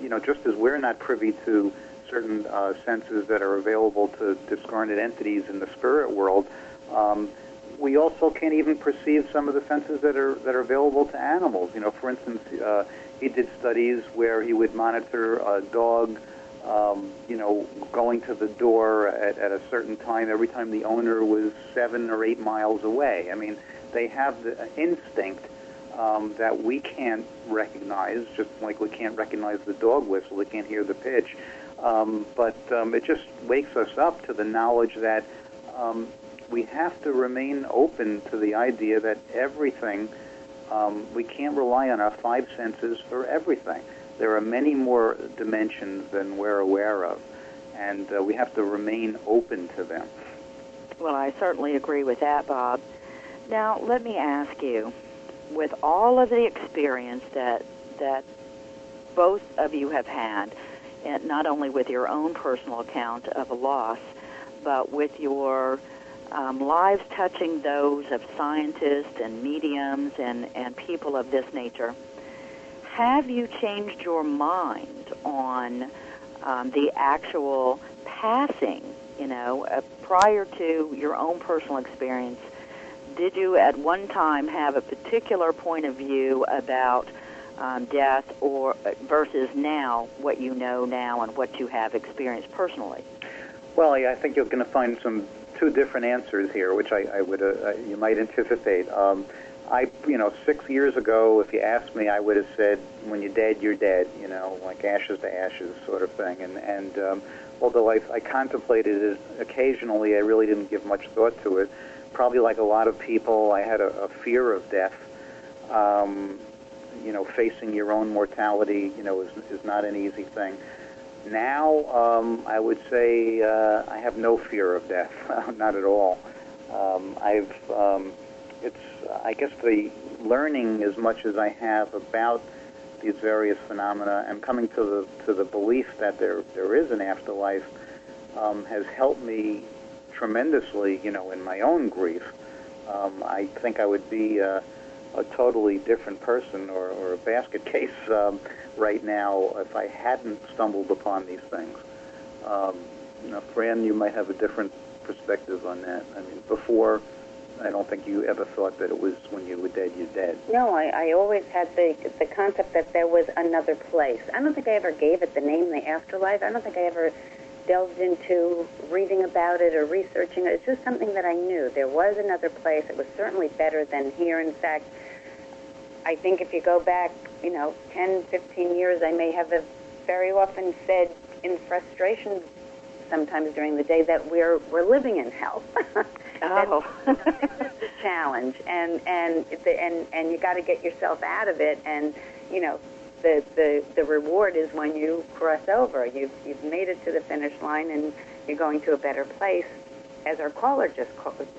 you know just as we're not privy to certain uh, senses that are available to discarnate entities in the spirit world. Um, we also can't even perceive some of the senses that are that are available to animals. You know, for instance, uh, he did studies where he would monitor a dog, um, you know, going to the door at, at a certain time every time the owner was seven or eight miles away. I mean, they have the instinct um, that we can't recognize, just like we can't recognize the dog whistle, we can't hear the pitch. Um, but um, it just wakes us up to the knowledge that um, we have to remain open to the idea that everything, um, we can't rely on our five senses for everything. There are many more dimensions than we're aware of, and uh, we have to remain open to them. Well, I certainly agree with that, Bob. Now, let me ask you, with all of the experience that that both of you have had, not only with your own personal account of a loss, but with your um, lives touching those of scientists and mediums and, and people of this nature, have you changed your mind on um, the actual passing, you know, uh, prior to your own personal experience? Did you at one time have a particular point of view about um, death or uh, versus now what you know now and what you have experienced personally? Well, I think you're going to find some two different answers here, which I, I would uh, you might anticipate. Um, I, you know, six years ago, if you asked me, I would have said, "When you're dead, you're dead." You know, like ashes to ashes, sort of thing. And and um, although I, I contemplated it occasionally, I really didn't give much thought to it. Probably like a lot of people, I had a, a fear of death. Um, you know, facing your own mortality, you know, is is not an easy thing. Now, um, I would say uh, I have no fear of death, (laughs) not at all. Um, I've, um, it's, I guess, the learning as much as I have about these various phenomena and coming to the to the belief that there there is an afterlife um, has helped me tremendously. You know, in my own grief, um, I think I would be a, a totally different person or, or a basket (laughs) case um, right now if I hadn't stumbled upon these things. Um, know, Phran, you might have a different perspective on that. I mean, before, I don't think you ever thought that it was when you were dead, you're dead. No, I, I always had the the concept that there was another place. I don't think I ever gave it the name the afterlife. I don't think I ever delved into reading about it or researching it. It's just something that I knew. There was another place. It was certainly better than here. In fact, I think if you go back, you know, 10, 15 years, I may have very often said in frustration sometimes during the day that we're we're living in hell. (laughs) oh, challenge, and and and and you got to get yourself out of it. And you know, the the the reward is when you cross over. You've you've made it to the finish line, and you're going to a better place, as our caller just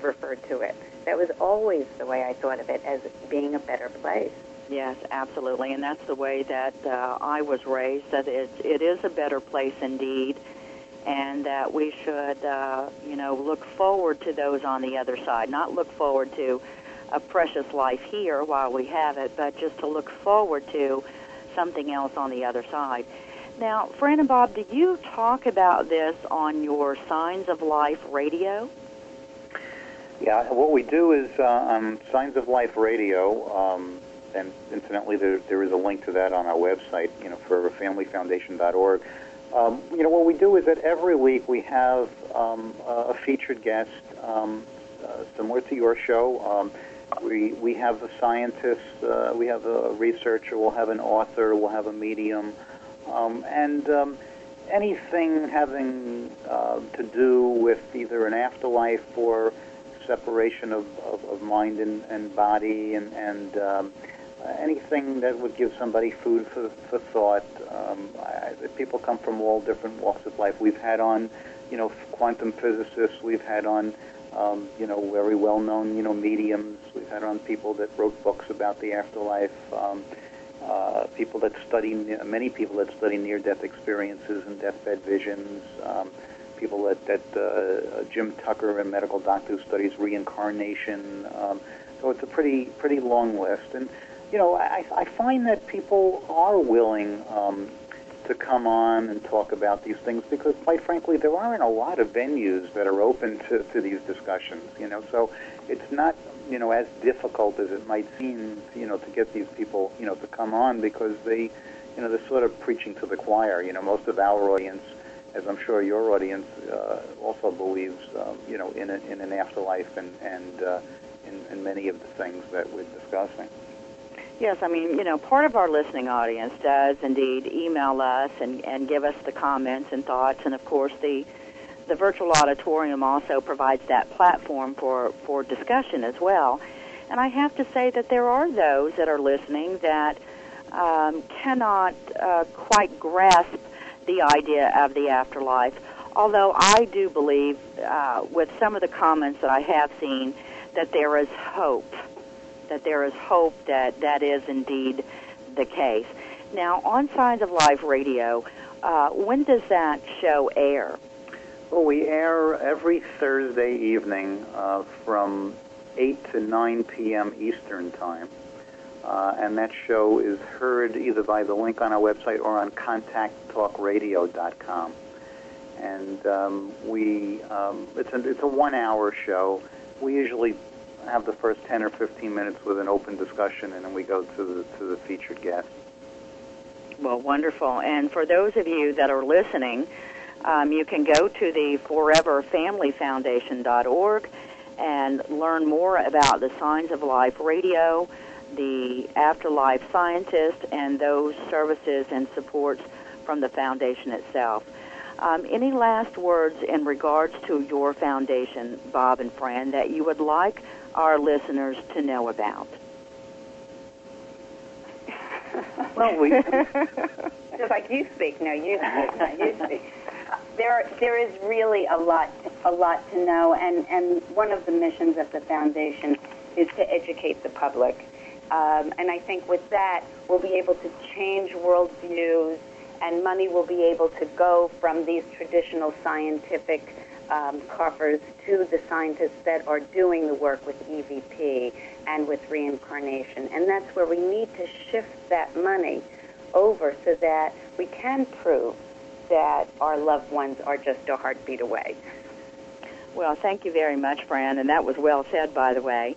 referred to it. That was always the way I thought of it as being a better place. Yes, absolutely, and that's the way that uh, I was raised. That it it is a better place indeed, and that we should, uh, you know, look forward to those on the other side. Not look forward to a precious life here while we have it, but just to look forward to something else on the other side. Now, Phran and Bob, do you talk about this on your Signs of Life radio? Yeah, what we do is uh, on Signs of Life Radio, um, and incidentally, there, there is a link to that on our website, you know, foreverfamilyfoundation.org. Um, you know, what we do is that every week we have um, a featured guest, um, uh, similar to your show. Um, we we have a scientist, uh, we have a researcher, we'll have an author, we'll have a medium, um, and um, anything having uh, to do with either an afterlife or separation of, of, of mind and, and body and, and um, anything that would give somebody food for, for thought. Um, I, people come from all different walks of life. We've had on, you know, quantum physicists. We've had on, um, you know, very well-known, you know, mediums. We've had on people that wrote books about the afterlife. Um, uh, people that study, many people that study near-death experiences and deathbed visions. Um, people that, that uh, Jim Tucker, a medical doctor who studies reincarnation. Um, so it's a pretty pretty long list, and you know I, I find that people are willing um, to come on and talk about these things because, quite frankly, there aren't a lot of venues that are open to, to these discussions. You know, so it's not you know as difficult as it might seem. You know, to get these people you know to come on because they you know they're sort of preaching to the choir. You know, most of our audience as I'm sure your audience uh, also believes, um, you know, in, a, in an afterlife and, and uh, in, in many of the things that we're discussing. Yes, I mean, you know, part of our listening audience does indeed email us and, and give us the comments and thoughts, and of course, the the virtual auditorium also provides that platform for, for discussion as well. And I have to say that there are those that are listening that um, cannot uh, quite grasp the idea of the afterlife. Although I do believe, uh, with some of the comments that I have seen, that there is hope, that there is hope that that is indeed the case. Now, on Signs of Life Radio, uh, when does that show air? Well, we air every Thursday evening uh, from 8 to 9 p.m. Eastern Time. Uh, and that show is heard either by the link on our website or on contacttalkradio.com. And um, we, um, it's, a, it's a one-hour show. We usually have the first 10 or 15 minutes with an open discussion, and then we go to the, to the featured guest. Well, wonderful. And for those of you that are listening, um, you can go to the foreverfamilyfoundation.org and learn more about the Signs of Life Radio, the Afterlife Scientist, and those services and supports from the foundation itself. Um, any last words in regards to your foundation, Bob and Phran, that you would like our listeners to know about? (laughs) Well, we Just like you speak, no, you speak, no, you speak. There, there is really a lot, a lot to know, and and one of the missions of the foundation is to educate the public, um, and I think with that we'll be able to change worldviews, and money will be able to go from these traditional scientific um, coffers to the scientists that are doing the work with EVP and with reincarnation, and that's where we need to shift that money over so that we can prove that our loved ones are just a heartbeat away. Well, thank you very much, Phran, and that was well said, by the way.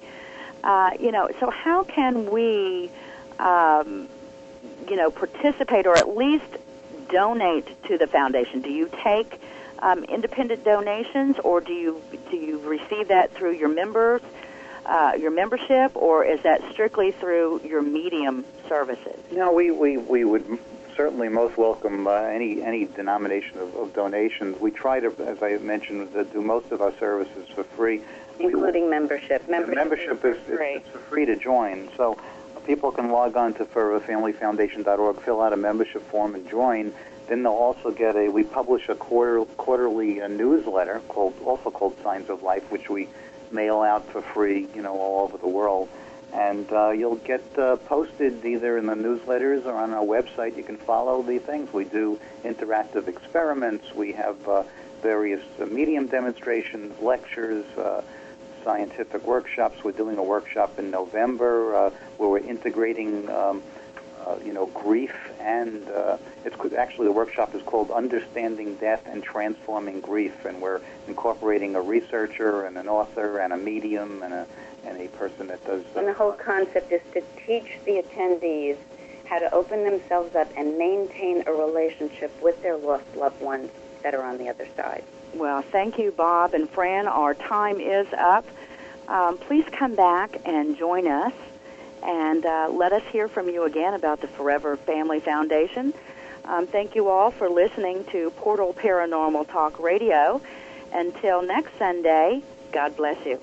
Uh, you know, so how can we, um, you know, participate or at least donate to the foundation? Do you take um, independent donations, or do you do you receive that through your members, uh, your membership, or is that strictly through your medium services? No, we, we, we would certainly most welcome uh, any any denomination of, of donations. We try to, as I mentioned, to do most of our services for free. Including membership. Membership, membership is, free. it's, it's free to join, so people can log on to foreverfamilyfoundation.org, fill out a membership form, and join. Then they'll also get a. We publish a quarter quarterly uh, newsletter called also called Signs of Life, which we mail out for free, you know, all over the world. And uh, you'll get uh, posted either in the newsletters or on our website. You can follow the things. We do interactive experiments. We have uh, various uh, medium demonstrations, lectures, uh, scientific workshops. We're doing a workshop in November uh, where we're integrating, um, uh, you know, grief and uh, it's actually the workshop is called Understanding Death and Transforming Grief, and we're incorporating a researcher and an author and a medium and a and a person that does. And the whole concept is to teach the attendees how to open themselves up and maintain a relationship with their lost loved ones that are on the other side. Well, thank you, Bob and Phran. Our time is up. Um, please come back and join us and uh, let us hear from you again about the Forever Family Foundation. Um, thank you all for listening to Portal Paranormal Talk Radio. Until next Sunday, God bless you.